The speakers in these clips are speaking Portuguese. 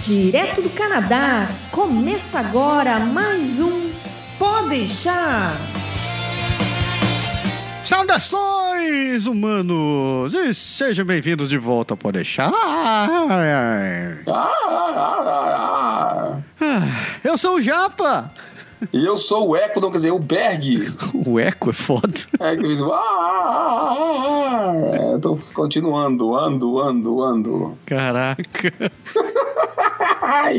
Direto do Canadá, começa agora mais um Pode deixar. Saudações, humanos! E sejam bem-vindos de volta ao Pode deixar. Ah, eu sou o Japa. E eu sou o Eco, não quer dizer, o Berg. O Eco é foda. É que eu fiz. Ah, ah, ah, ah. Eu tô continuando, ando, ando, ando. Caraca.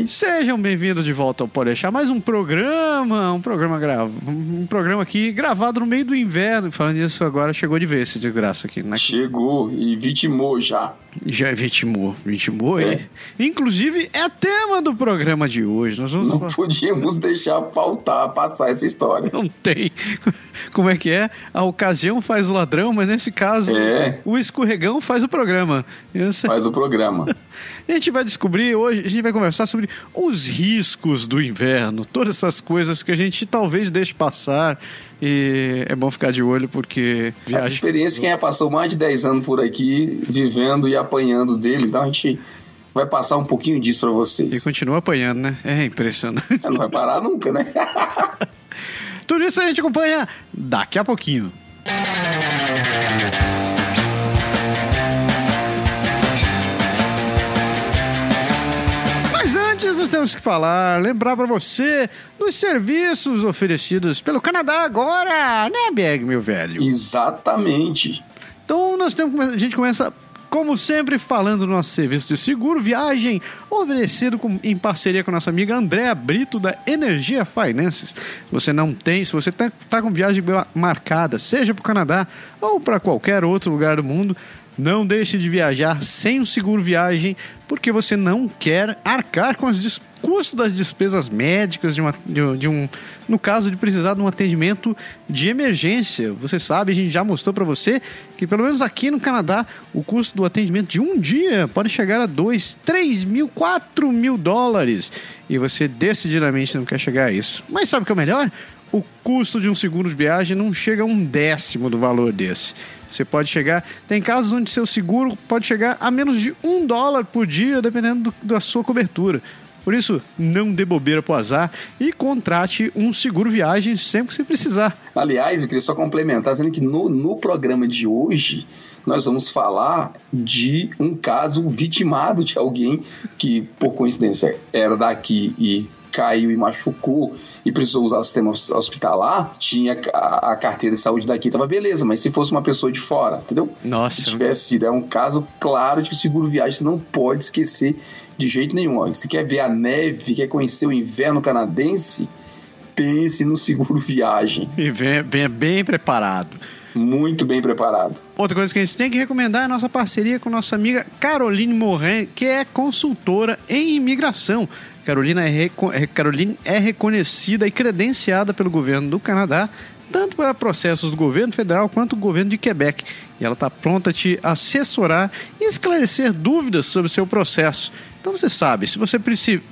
Sejam bem-vindos de volta ao Pode Deixar. Mais um programa, um programa grava, um programa aqui gravado no meio do inverno. Falando disso agora, chegou de vez esse desgraça aqui. Né? Chegou e vitimou já. Já vitimou, vitimou. É. E, inclusive, é tema do programa de hoje. Nós vamos... Não podíamos deixar faltar, passar essa história. Não tem. Como é que é? A ocasião faz o ladrão, mas nesse caso, é. o escorregão faz o programa. Faz o programa. a gente vai descobrir hoje, a gente vai conversar sobre os riscos do inverno, todas essas coisas que a gente talvez deixe passar. E é bom ficar de olho porque. Viagem... A experiência, quem já passou mais de 10 anos por aqui, vivendo e apanhando dele, então a gente vai passar um pouquinho disso para vocês. E continua apanhando, né? É impressionante. Não vai parar nunca, né? Tudo isso a gente acompanha daqui a pouquinho. Nós temos que falar, lembrar para você dos serviços oferecidos pelo Canadá agora, né, Berg, meu velho? Exatamente. Então, nós temos, a gente começa como sempre, falando do nosso serviço de seguro viagem, oferecido com, em parceria com nossa amiga Andréa Brito, da Energia Finances. Você não tem, se você está tá com viagem marcada, seja para o Canadá ou para qualquer outro lugar do mundo, não deixe de viajar sem o seguro viagem, porque você não quer arcar com os custos das despesas médicas de, uma, de, de, um, no caso de precisar de um atendimento de emergência. Você sabe, a gente já mostrou para você que pelo menos aqui no Canadá o custo do atendimento de um dia pode chegar a 2, 3 mil, 4 mil dólares. E você decididamente não quer chegar a isso. Mas sabe o que é o melhor? O custo de um seguro de viagem não chega a um décimo do valor desse. Você pode chegar. Tem casos onde seu seguro pode chegar a menos de um dólar por dia, dependendo do, da sua cobertura. Por isso, não dê bobeira pro azar e contrate um seguro viagem sempre que você precisar. Aliás, eu queria só complementar, dizendo que no, no programa de hoje nós vamos falar de um caso vitimado de alguém que, por coincidência, era daqui e caiu e machucou e precisou usar o sistema hospitalar, tinha a, a carteira de saúde daqui, tava beleza, mas se fosse uma pessoa de fora, entendeu? Nossa. Se tivesse sido, é um caso claro de que seguro viagem você não pode esquecer de jeito nenhum. Se quer ver a neve, quer conhecer o inverno canadense, pense no seguro viagem. E venha, venha bem preparado muito bem preparado. Outra coisa que a gente tem que recomendar é a nossa parceria com nossa amiga Caroline Morin, que é consultora em imigração. Carolina é, é, é reconhecida e credenciada pelo governo do Canadá, tanto para processos do governo federal quanto do governo de Quebec. E ela está pronta a te assessorar e esclarecer dúvidas sobre o seu processo. Então você sabe, se você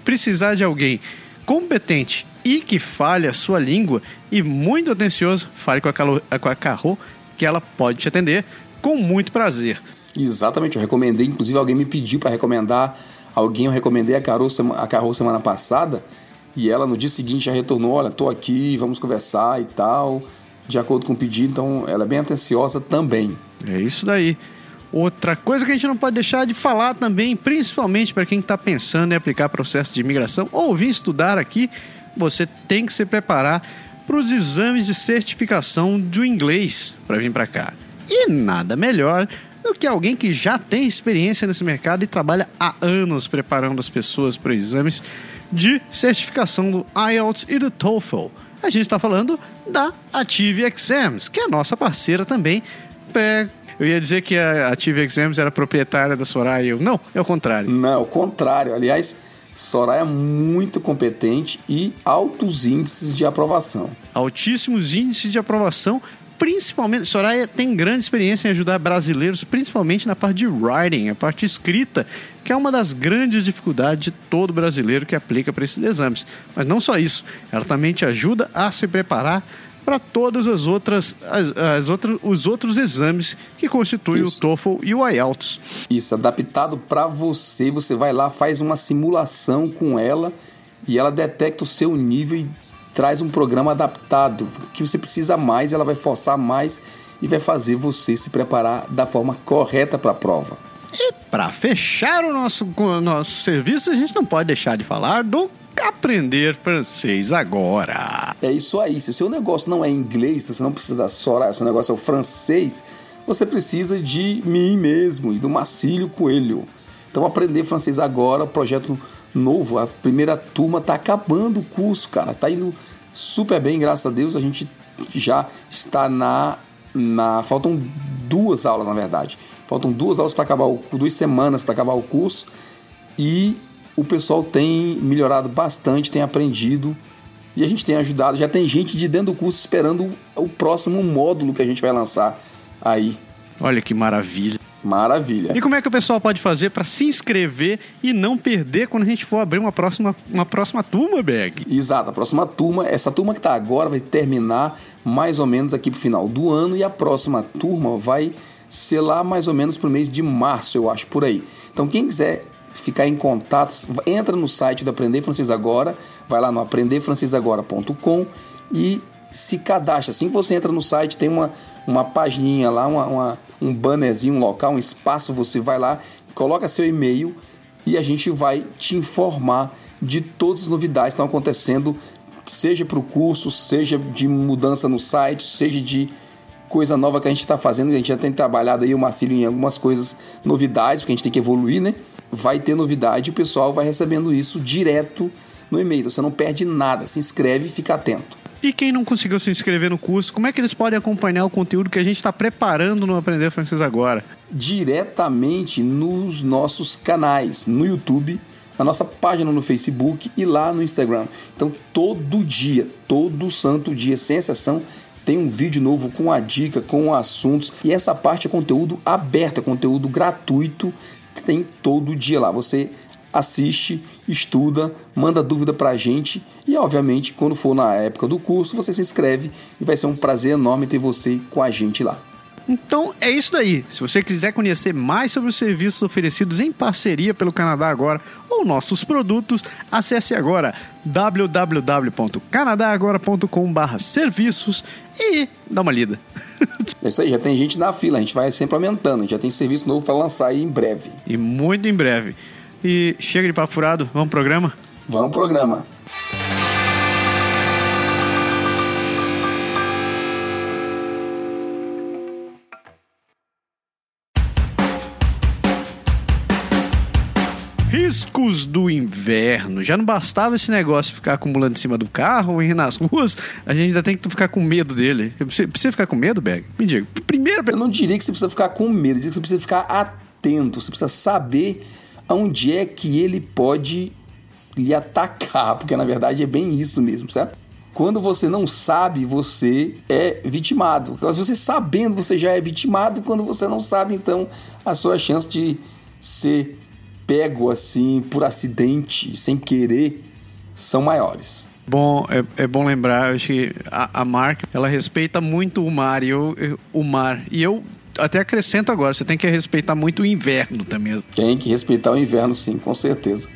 precisar de alguém competente e que fale a sua língua e muito atencioso, fale com a, Calo, com a Carro, que ela pode te atender com muito prazer. Exatamente, eu recomendei, inclusive alguém me pediu para recomendar alguém, eu recomendei a Carol, a Carol semana passada, e ela no dia seguinte já retornou, olha, tô aqui, vamos conversar e tal, de acordo com o pedido, então ela é bem atenciosa também. É isso daí. Outra coisa que a gente não pode deixar de falar também, principalmente para quem está pensando em aplicar processo de imigração ou vir estudar aqui, você tem que se preparar para os exames de certificação do inglês para vir para cá. E nada melhor do que alguém que já tem experiência nesse mercado e trabalha há anos preparando as pessoas para exames de certificação do IELTS e do TOEFL. A gente está falando da Ative Exams, que é nossa parceira também. Eu ia dizer que a Ative Exams era proprietária da Soraya. Não, é o contrário. Não, é o contrário. Aliás, Soraya é muito competente e altos índices de aprovação. Altíssimos índices de aprovação principalmente, Soraya tem grande experiência em ajudar brasileiros, principalmente na parte de writing, a parte escrita, que é uma das grandes dificuldades de todo brasileiro que aplica para esses exames. Mas não só isso, ela também te ajuda a se preparar para todas as outras, as, as outras, os outros exames que constituem Isso. o TOEFL e o IELTS. Isso, adaptado para você. Você vai lá, faz uma simulação com ela e ela detecta o seu nível e traz um programa adaptado que você precisa mais, ela vai forçar mais e vai fazer você se preparar da forma correta para a prova. E para fechar o nosso, o nosso serviço, a gente não pode deixar de falar do aprender francês agora. É isso aí. Se o seu negócio não é inglês, se você não precisa da Sora, se o negócio é o francês, você precisa de mim mesmo e do Marcílio Coelho. Então, aprender francês agora, projeto novo. A primeira turma tá acabando o curso, cara. Tá indo super bem, graças a Deus. A gente já está na. na faltam duas aulas, na verdade. Faltam duas aulas para acabar o duas semanas para acabar o curso. E o pessoal tem melhorado bastante, tem aprendido e a gente tem ajudado. Já tem gente de dentro do curso esperando o próximo módulo que a gente vai lançar aí. Olha que maravilha. Maravilha. E como é que o pessoal pode fazer para se inscrever e não perder quando a gente for abrir uma próxima, uma próxima turma, Beg? Exato, a próxima turma, essa turma que está agora vai terminar mais ou menos aqui pro final do ano e a próxima turma vai ser lá mais ou menos pro mês de março, eu acho, por aí. Então quem quiser ficar em contato, entra no site do Aprender Francês Agora, vai lá no aprenderfrancesagora.com e se cadastra. Assim que você entra no site, tem uma, uma pagininha lá, uma, uma, um bannerzinho, um local, um espaço, você vai lá, coloca seu e-mail e a gente vai te informar de todas as novidades que estão acontecendo, seja para o curso, seja de mudança no site, seja de coisa nova que a gente está fazendo, a gente já tem trabalhado aí o Marcílio em algumas coisas, novidades, porque a gente tem que evoluir, né? Vai ter novidade o pessoal vai recebendo isso direto no e-mail. Então você não perde nada, se inscreve e fica atento. E quem não conseguiu se inscrever no curso, como é que eles podem acompanhar o conteúdo que a gente está preparando no Aprender Francês Agora? Diretamente nos nossos canais, no YouTube, na nossa página no Facebook e lá no Instagram. Então todo dia, todo santo dia, sem exceção, tem um vídeo novo com a dica, com assuntos. E essa parte é conteúdo aberto, é conteúdo gratuito, tem todo dia lá. Você assiste, estuda, manda dúvida pra gente e, obviamente, quando for na época do curso, você se inscreve e vai ser um prazer enorme ter você com a gente lá. Então é isso daí. Se você quiser conhecer mais sobre os serviços oferecidos em parceria pelo Canadá Agora ou nossos produtos, acesse agora www.canadagora.com/serviços e dá uma lida. É isso aí, já tem gente na fila, a gente vai sempre aumentando, a já tem serviço novo para lançar aí em breve. E muito em breve. E chega de papo furado, vamos pro programa? Vamos pro programa. Riscos do inverno. Já não bastava esse negócio ficar acumulando em cima do carro e nas ruas, a gente ainda tem que ficar com medo dele. Você precisa ficar com medo, Beg? Me diga. Primeiro, Eu não diria que você precisa ficar com medo, eu diria que você precisa ficar atento, você precisa saber aonde é que ele pode lhe atacar, porque na verdade é bem isso mesmo, certo? Quando você não sabe, você é vitimado. Você sabendo, você já é vitimado. Quando você não sabe, então a sua chance de ser pego assim por acidente, sem querer, são maiores. Bom, é, é bom lembrar, eu acho que a, a Mark, ela respeita muito o mar e eu- o mar. E eu até acrescento agora, você tem que respeitar muito o inverno também. Tem que respeitar o inverno, sim, com certeza.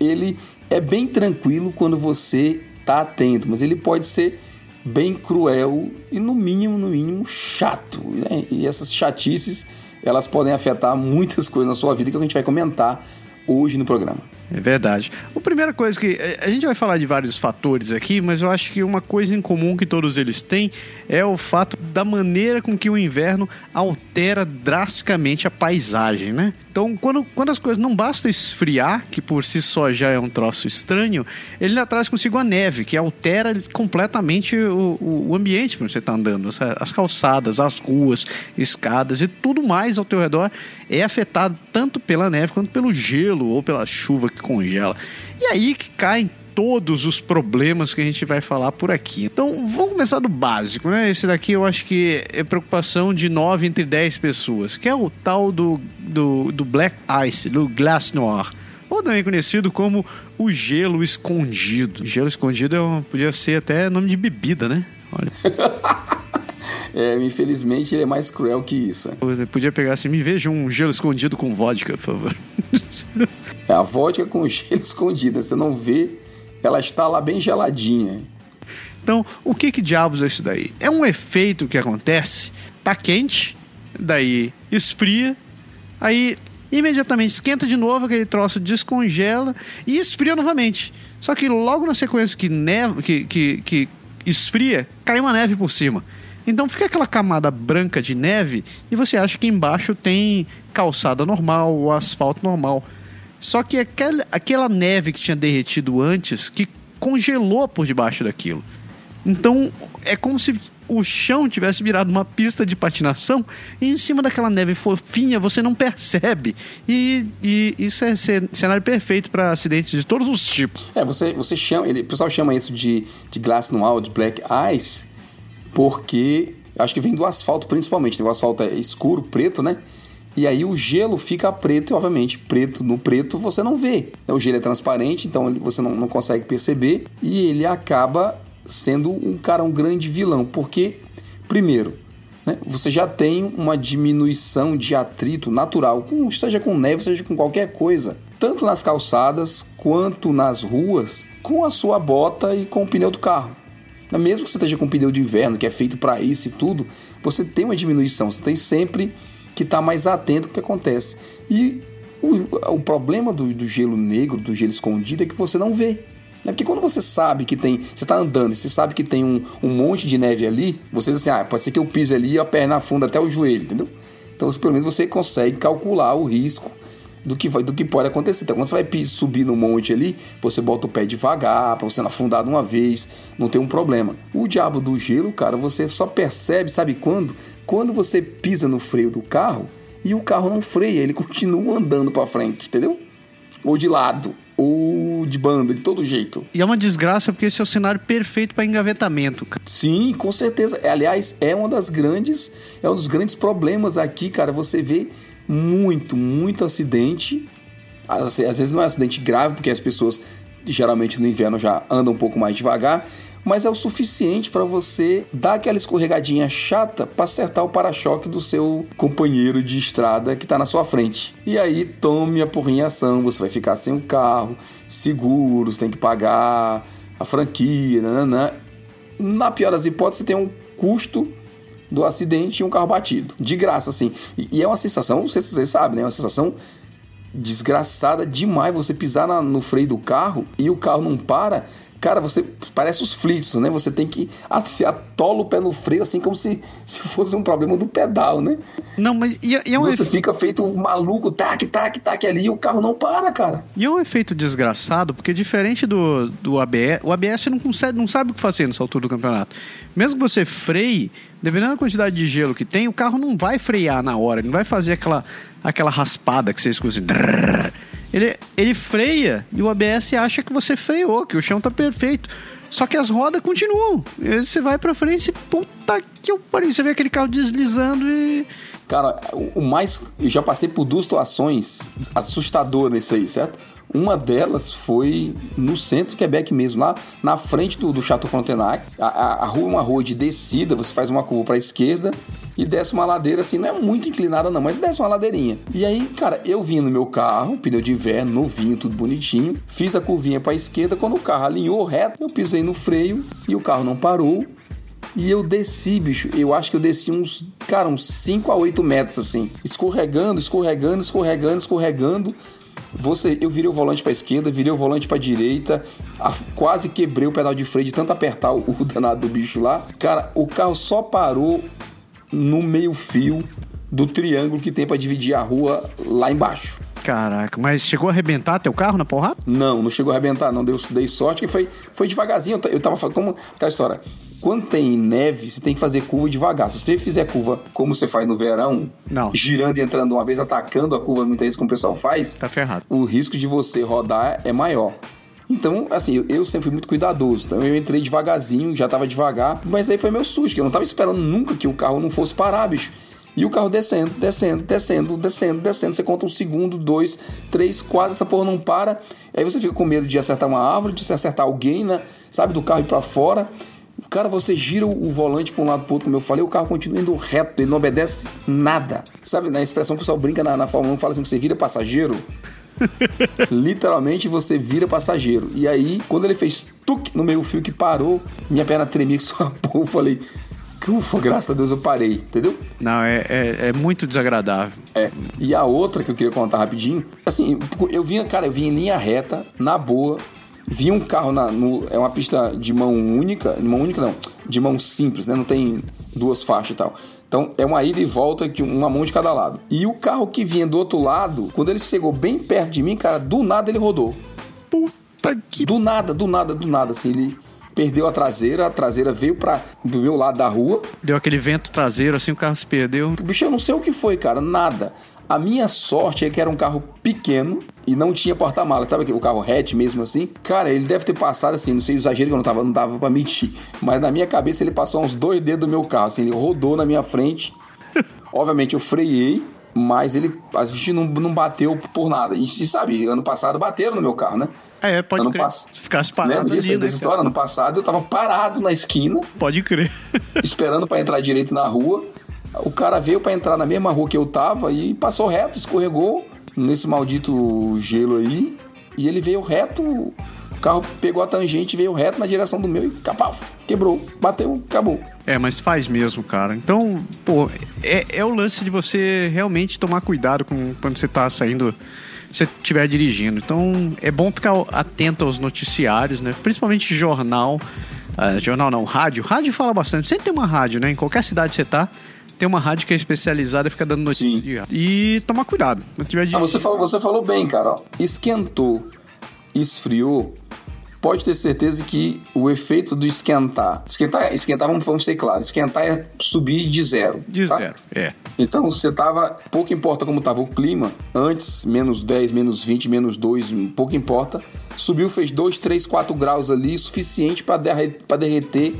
Ele é bem tranquilo quando você tá atento, mas ele pode ser bem cruel e no mínimo, no mínimo, chato. né? E essas chatices, elas podem afetar muitas coisas na sua vida que a gente vai comentar hoje no programa. É verdade. A primeira coisa que. eh, A gente vai falar de vários fatores aqui, mas eu acho que uma coisa em comum que todos eles têm é o fato da maneira com que o inverno altera drasticamente a paisagem, né? Então, quando, quando as coisas não basta esfriar, que por si só já é um troço estranho, ele ainda traz consigo a neve, que altera completamente o, o- ambiente para você estar andando. As- As calçadas, as ruas, escadas e tudo mais ao teu redor é afetado tanto pela neve quanto pelo gelo ou pela chuva que congela. E aí que caem todos os problemas que a gente vai falar por aqui. Então, vamos começar do básico, né? Esse daqui eu acho que é preocupação de 9 entre 10 pessoas, que é o tal do, do, do Black Ice, do Glass Noir. Ou também conhecido como o gelo escondido. Gelo escondido é um- podia ser até nome de bebida, né? Olha. É, infelizmente ele é mais cruel que isso. Você podia pegar assim, me veja um gelo escondido com vodka, por favor. É a vodka com gelo escondido. Você não vê, ela está lá bem geladinha. Então, o que que diabos é isso daí? É um efeito que acontece, tá quente, daí esfria, aí imediatamente esquenta de novo, aquele troço descongela e esfria novamente. Só que logo na sequência que, neve, que, que, que esfria, cai uma neve por cima. Então fica aquela camada branca de neve e você acha que embaixo tem calçada normal ou asfalto normal. Só que aquela, aquela neve que tinha derretido antes, que congelou por debaixo daquilo. Então é como se o chão tivesse virado uma pista de patinação e em cima daquela neve fofinha você não percebe. E, e isso é cenário perfeito para acidentes de todos os tipos. É, você, você chama, ele, o pessoal chama isso de, de glass no de black ice, porque acho que vem do asfalto principalmente. O asfalto é escuro, preto, né? E aí o gelo fica preto, e obviamente, preto no preto você não vê. O gelo é transparente, então você não, não consegue perceber. E ele acaba sendo um cara, um grande vilão. Porque, primeiro, né, você já tem uma diminuição de atrito natural, com, seja com neve, seja com qualquer coisa. Tanto nas calçadas quanto nas ruas, com a sua bota e com o pneu do carro. Mesmo que você esteja com pneu de inverno, que é feito para isso e tudo, você tem uma diminuição, você tem sempre que estar tá mais atento ao que acontece. E o, o problema do, do, gelo negro, do gelo escondido, é que você não vê. Né? Porque quando você sabe que tem. Você está andando e você sabe que tem um, um monte de neve ali, você diz assim: ah, pode ser que eu pise ali e a perna afunda até o joelho, entendeu? Então, pelo menos você consegue calcular o risco do que, vai, do que pode acontecer. Então, quando você vai subir no monte ali, você bota o pé devagar, para você não afundar de uma vez, não ter um problema. O diabo do gelo, cara, você só percebe, sabe quando? Quando você pisa no freio do carro e o carro não freia, ele continua andando para frente, entendeu? Ou de lado, ou de banda, de todo jeito. E é uma desgraça porque esse é o cenário perfeito para engavetamento. Cara. Sim, com certeza. Aliás, é uma das grandes, é um dos grandes problemas aqui, cara. Você vê muito, muito acidente. Às, vezes não é acidente grave, porque as pessoas geralmente no inverno já andam um pouco mais devagar, mas é o suficiente para você dar aquela escorregadinha chata para acertar o para-choque do seu companheiro de estrada que está na sua frente. E aí tome a porrinha em ação, você vai ficar sem o carro, seguros, tem que pagar a franquia, nananã. Na pior das hipóteses, tem um custo do acidente e um carro batido. De graça, assim. E, e é uma sensação, se vocês sabem, né? É uma sensação desgraçada demais você pisar na, no freio do carro e o carro não para Cara, você parece os Flintstones, né? Você tem que se atola o pé no freio, assim como se, se fosse um problema do pedal, né? Não, mas e, e é um Você efe... fica feito um maluco, tac, tac, tac ali, e o carro não para, cara. E é um efeito desgraçado, porque diferente do, do ABS, o ABS não, consegue, não sabe o que fazer nessa altura do campeonato. Mesmo que você freie, dependendo da quantidade de gelo que tem, o carro não vai frear na hora, ele não vai fazer aquela, aquela raspada que você escuta assim. Ele, ele freia e o ABS acha que você freou, que o chão tá perfeito. Só que as rodas continuam. Você vai pra frente e puta que eu parei. Você vê aquele carro deslizando e. Cara, o mais. Eu já passei por duas situações assustadoras nesse aí, certo? Uma delas foi no centro de Quebec mesmo, lá na frente do, do Chateau Frontenac. A, a, a, rua é uma rua de descida, você faz uma curva para a esquerda e desce uma ladeira assim, não é muito inclinada não, mas desce uma ladeirinha. E aí, cara, eu vim no meu carro, pneu de inverno, novinho, tudo bonitinho, fiz a curvinha para a esquerda, quando o carro alinhou reto, eu pisei no freio e o carro não parou. E eu desci, bicho. Eu acho que eu desci uns, cara, uns 5 a 8 metros assim, escorregando, escorregando, escorregando, escorregando. Você, eu virei o volante para esquerda, virei o volante para direita, a, quase quebrei o pedal de freio de tanto apertar o, o danado do bicho lá. Cara, o carro só parou no meio-fio do triângulo que tem para dividir a rua lá embaixo. Caraca, mas chegou a arrebentar teu carro na porrada? Não, não chegou a arrebentar, não. Deu, dei sorte que foi, foi devagarzinho. Eu tava falando, como aquela história. Quando tem neve, você tem que fazer curva devagar. Se você fizer curva como você faz no verão, não. girando e entrando uma vez, atacando a curva muitas vezes como o pessoal faz, tá ferrado. O risco de você rodar é maior. Então, assim, eu, eu, sempre fui muito cuidadoso. Então eu entrei devagarzinho, já tava devagar, mas aí foi meu susto, que eu não tava esperando nunca que o carro não fosse parar, bicho. E o carro descendo, descendo, descendo, descendo, descendo. Você conta um segundo, dois, três, quatro, essa porra não para. Aí você fica com medo de acertar uma árvore, de acertar alguém, né? Sabe, do carro ir pra fora. Cara, você gira o volante para um lado pro outro, como eu falei, o carro continua indo reto, ele não obedece nada. Sabe, na expressão que o pessoal brinca na, na Fórmula 1, fala assim que você vira passageiro. Literalmente você vira passageiro. E aí, quando ele fez tuc no meio fio que parou, minha perna tremia que só porra. Eu falei, ufa, graças a Deus eu parei, entendeu? Não, é, é, é, muito desagradável. É. E a outra que eu queria contar rapidinho, assim, eu vinha, cara, eu vinha em linha reta, na boa, vi um carro na. No, é uma pista de mão única. De mão única não, de mão simples, né? Não tem duas faixas e tal. Então é uma ida e volta de uma mão de cada lado. E o carro que vinha do outro lado, quando ele chegou bem perto de mim, cara, do nada ele rodou. Puta que. Do nada, do nada, do nada, assim, ele perdeu a traseira, a traseira veio para do meu lado da rua. Deu aquele vento traseiro, assim, o carro se perdeu. Bicho, eu não sei o que foi, cara, nada. A minha sorte é que era um carro pequeno e não tinha porta-mala. Sabe o carro hatch mesmo assim? Cara, ele deve ter passado assim, não sei o exagero que eu não tava, não dava pra mentir. Mas na minha cabeça ele passou uns dois dedos do meu carro, assim, ele rodou na minha frente. Obviamente eu freiei, mas ele, as bichas não, não bateu por nada. E se sabe, ano passado bateram no meu carro, né? É, pode ano crer. Pass... Ficasse parado Lembra disso, ali, né, história? Ano passado eu tava parado na esquina. Pode crer. esperando para entrar direito na rua. O cara veio para entrar na mesma rua que eu tava e passou reto, escorregou nesse maldito gelo aí. E ele veio reto, o carro pegou a tangente, veio reto na direção do meu e capau, quebrou, bateu, acabou. É, mas faz mesmo, cara. Então, pô, é, é o lance de você realmente tomar cuidado com quando você tá saindo você estiver dirigindo. Então é bom ficar atento aos noticiários, né? Principalmente jornal. Uh, jornal não, rádio. Rádio fala bastante. Sempre tem uma rádio, né? Em qualquer cidade que você tá, tem uma rádio que é especializada e fica dando notícia. E tomar cuidado. Quando tiver ah, você, falou, você falou bem, cara. Esquentou, esfriou, pode ter certeza que o efeito do esquentar. Esquentar, esquentar vamos, vamos ser claros, esquentar é subir de zero. De tá? zero, é. Então você tava. Pouco importa como tava o clima, antes, menos 10, menos 20, menos 2, pouco importa. Subiu, fez 2, 3, 4 graus ali, suficiente para derreter, derreter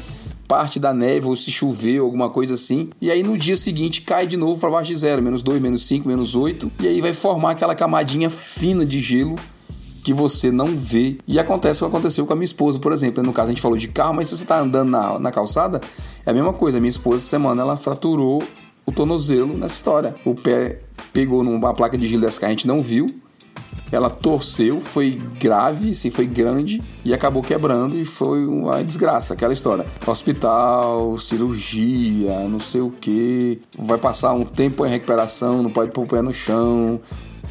parte da neve, ou se chover, alguma coisa assim. E aí no dia seguinte cai de novo para baixo de zero, menos 2, menos 5, menos 8. E aí vai formar aquela camadinha fina de gelo que você não vê. E acontece o que aconteceu com a minha esposa, por exemplo. No caso, a gente falou de carro, mas se você está andando na, na calçada, é a mesma coisa. Minha esposa, essa semana, ela fraturou o tornozelo nessa história. O pé pegou numa placa de gelo dessa que a gente não viu. Ela torceu, foi grave, sim, foi grande e acabou quebrando e foi uma desgraça, aquela história. Hospital, cirurgia, não sei o que. Vai passar um tempo em recuperação, não pode pôr o pé no chão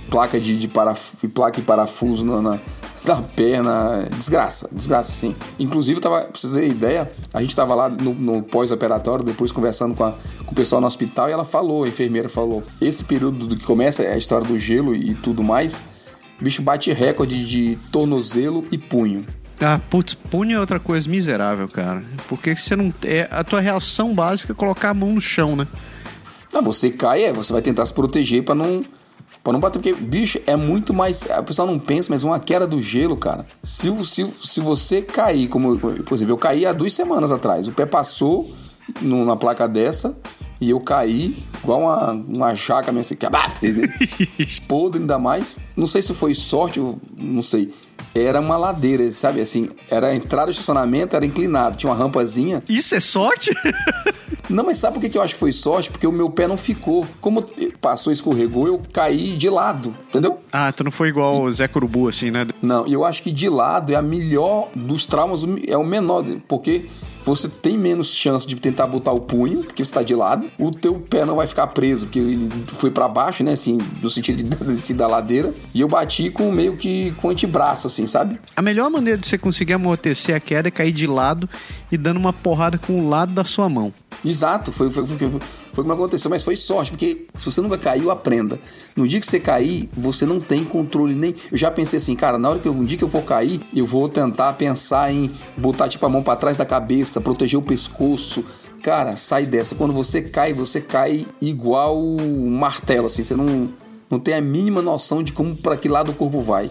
placa de, de paraf... placa e parafuso na, na, na, perna. Desgraça, desgraça sim. Inclusive, tava, pra vocês terem ideia, a gente tava lá no, no pós-operatório, depois conversando com, a, com o pessoal no hospital, e ela falou, a enfermeira falou: esse período do que começa a história do gelo e tudo mais, o bicho bate recorde de tornozelo e punho. Ah, putz, punho é outra coisa miserável, cara. Porque você não. É, a tua reação básica é colocar a mão no chão, né? Não, você cai, é, você vai tentar se proteger para não Pra não bater, porque, bicho, é muito mais. A pessoa não pensa, mas uma queda do gelo, cara. Se, se, se você cair, como, por exemplo, eu caí há duas semanas atrás. O pé passou no, na placa dessa e eu caí igual uma, uma jaca mesmo assim, podre ainda mais. Não sei se foi sorte, não sei. Era uma ladeira, sabe? Assim, era a entrada do estacionamento, era inclinado, tinha uma rampazinha. Isso é sorte? Não, mas sabe por que eu acho que foi sorte? Porque o meu pé não ficou. Como passou, escorregou, eu caí de lado, entendeu? Ah, tu não foi igual o Zé Curubu, assim, né? Não, e eu acho que de lado é a melhor dos traumas, é o menor, porque você tem menos chance de tentar botar o punho, porque você está de lado. O teu pé não vai ficar preso, porque ele foi para baixo, né? Assim, no sentido de descer da ladeira. E eu bati com meio que com antebraço, assim, sabe? A melhor maneira de você conseguir amortecer a queda é cair de lado e dando uma porrada com o lado da sua mão. Exato, foi, foi, foi, foi, como aconteceu, mas foi sorte, porque se você nunca caiu, aprenda. No dia que você cair, você não tem controle nem. Eu já pensei assim, cara, na hora que eu, um dia que eu for cair, eu vou tentar pensar em botar tipo a mão para trás da cabeça, proteger o pescoço. Cara, sai dessa. Quando você cai, você cai igual um martelo, assim, você não, não tem a mínima noção de como para que lado o corpo vai.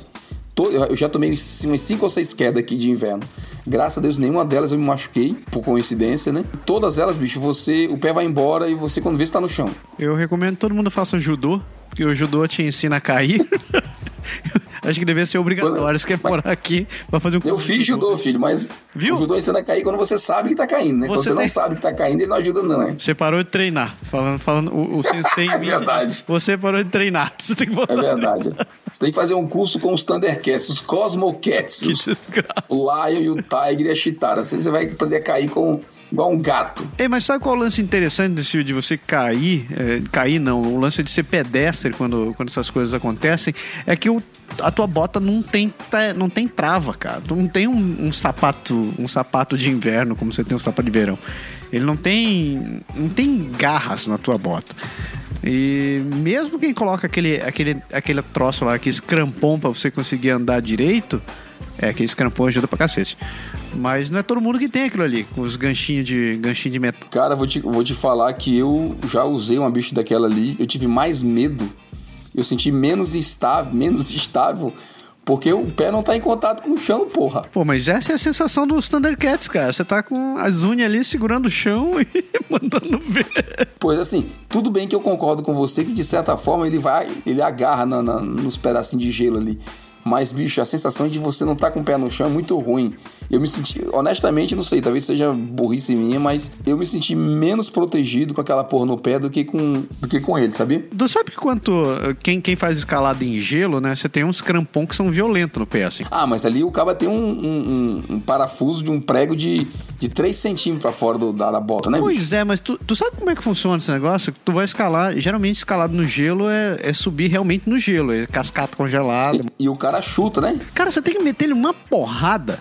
Eu já tomei umas 5 ou 6 quedas aqui de inverno. Graças a Deus, nenhuma delas eu me machuquei, por coincidência, né? Todas elas, bicho, você, o pé vai embora e você, quando vê, está no chão. Eu recomendo que todo mundo faça judô, porque o judô te ensina a cair. Acho que deveria ser obrigatório. Você quer morar aqui pra fazer um Eu curso de fiz judô, filho, mas Viu? o judô ensina a cair quando você sabe que tá caindo, né? Quando Você você tem- não sabe que tá caindo, ele não ajuda, não, né? Você parou de treinar. Falando, falando o, o sensei. É verdade. Você parou de treinar. Você tem que voltar. É verdade. Você tem que fazer um curso com os Thundercats, os Cosmocats, Que os, desgraça. o Lion e o Tiger e a Chitara. Assim você vai aprender a cair com, igual um gato. Ei, mas sabe qual é o lance interessante desse, de você cair? é, cair não, o lance de ser pedestre quando, quando essas coisas acontecem é que o, a tua bota não tem, não tem trava, cara. Tu não tem um, um sapato um sapato de inverno como você tem um sapato de verão. Ele não tem não tem garras na tua bota. E mesmo quem coloca aquele, aquele, aquele troço lá, aquele crampon pra você conseguir andar direito, é, aquele crampon ajuda pra cacete. Mas não é todo mundo que tem aquilo ali, com os ganchinhos de, ganchinho de metal. Cara, vou te, vou te falar que eu já usei uma bicho daquela ali, eu tive mais medo, eu senti menos estável, menos estável, porque o pé não tá em contato com o chão, porra. Pô, mas essa é a sensação dos Thundercats, cara. Você tá com as unhas ali segurando o chão e mandando ver. Pois assim, tudo bem que eu concordo com você que de certa forma ele vai, ele agarra na- na- nos pedacinhos de gelo ali. Mas, bicho, a sensação de você não estar com o pé no chão é muito ruim. Eu me senti, honestamente, não sei, talvez seja burrice minha, mas eu me senti menos protegido com aquela porra no pé do que com, do que com ele, sabia? Tu sabe que quanto. Quem, quem faz escalada em gelo, né? Você tem uns crampons que são violentos no pé, assim. Ah, mas ali o cara tem um, um- um- um parafuso de um prego de, de 3 centímetros pra fora do- da, da bota, né? bicho? Pois é, mas tu, tu sabe como é que funciona esse negócio? Tu vai escalar, geralmente escalado no gelo é, é subir realmente no gelo, é cascata congelada. E, e o cara chuta, né? Cara, você tem que meter ele uma porrada.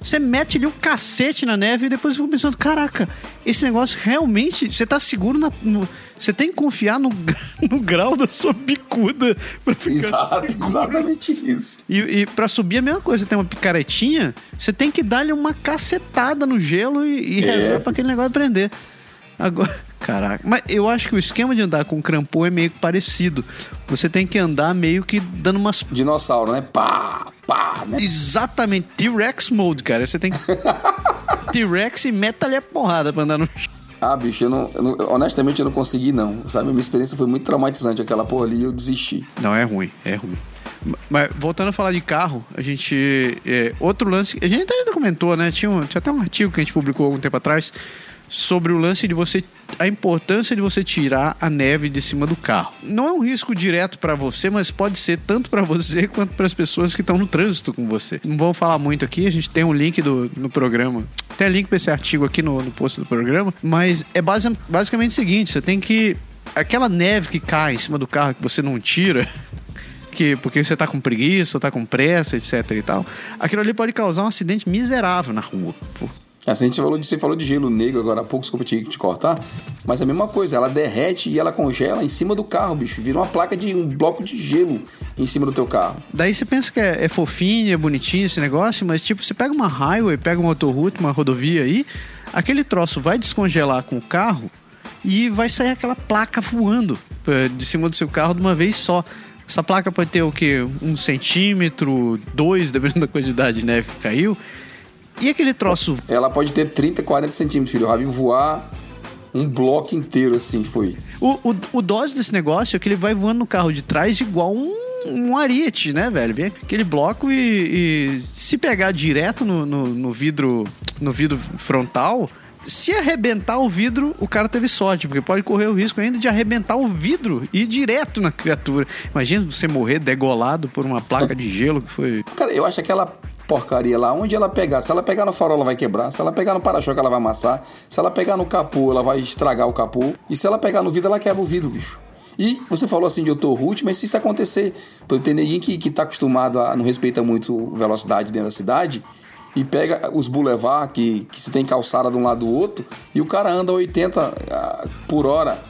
Você mete ali o cacete na neve e depois fica pensando: caraca, esse negócio realmente. Você tá seguro na. no- você tem que confiar no, no grau da sua bicuda pra ficar Exato, seguro. exatamente isso. E, e pra subir a mesma coisa, tem uma picaretinha, você tem que dar-lhe uma cacetada no gelo e, e É. rezar pra aquele negócio prender. Agora, caraca, mas eu acho que o esquema de andar com crampon é meio que parecido. Você tem que andar meio que dando umas. Dinossauro, né? Pá, pá, né? Exatamente, T-Rex mode, cara. Você tem que. T-Rex e meta ali a porrada pra andar no chão. Ah, bicho, eu não, eu não- honestamente eu não consegui, não. Sabe, minha experiência foi muito traumatizante aquela porra ali e eu desisti. Não, é ruim, é ruim. Mas voltando a falar de carro, a gente. é, outro lance. A gente até comentou, né? Tinha, um- tinha até um artigo que a gente publicou algum tempo atrás sobre o lance de você. A importância de você tirar a neve de cima do carro. Não é um risco direto pra você, mas pode ser tanto pra você quanto para as pessoas que estão no trânsito com você. Não vamos falar muito aqui, a gente tem um link do, no programa. Tem link pra esse artigo aqui no, no post do programa, mas é basi- basicamente o seguinte: você tem que. Aquela neve que cai em cima do carro que você não tira, que porque você tá com preguiça, tá com pressa, etc e tal, aquilo ali pode causar um acidente miserável na rua. Pô. Assim, a gente falou de, você falou de gelo negro agora há pouco, desculpa te, te cortar, mas é a mesma coisa, ela derrete e ela congela em cima do carro, bicho. Vira uma placa de um bloco de gelo em cima do teu carro. Daí você pensa que é, é fofinho, é bonitinho esse negócio, mas tipo, você pega uma highway, pega uma autoroute, uma rodovia aí, aquele troço vai descongelar com o carro e vai sair aquela placa voando eh, de cima do seu carro de uma vez só. Essa placa pode ter o quê? Um centímetro, dois, dependendo da quantidade de neve que caiu. E aquele troço Ela pode ter 30, 40 centímetros, filho. Já vi voar um bloco inteiro assim, foi. O, o, o dose desse negócio é que ele vai voando no carro de trás igual um, um ariete, né, velho? Vem aquele bloco e, e se pegar direto no, no, no vidro no vidro frontal, se arrebentar o vidro, o cara teve sorte, porque pode correr o risco ainda de arrebentar o vidro e ir direto na criatura. Imagina você morrer degolado por uma placa de gelo que foi. Cara, eu acho aquela porcaria lá, onde ela pegar, se ela pegar no farol, ela vai quebrar, se ela pegar no para-choque, ela vai amassar, se ela pegar no capô, ela vai estragar o capô, e se ela pegar no vidro, ela quebra o vidro, bicho. E você falou assim de autorroute, mas se isso acontecer, por tem ninguém que, que tá acostumado a não respeita muito velocidade dentro da cidade, e pega os boulevard que, que se tem calçada de um lado do outro, e o cara anda 80 ah, por hora.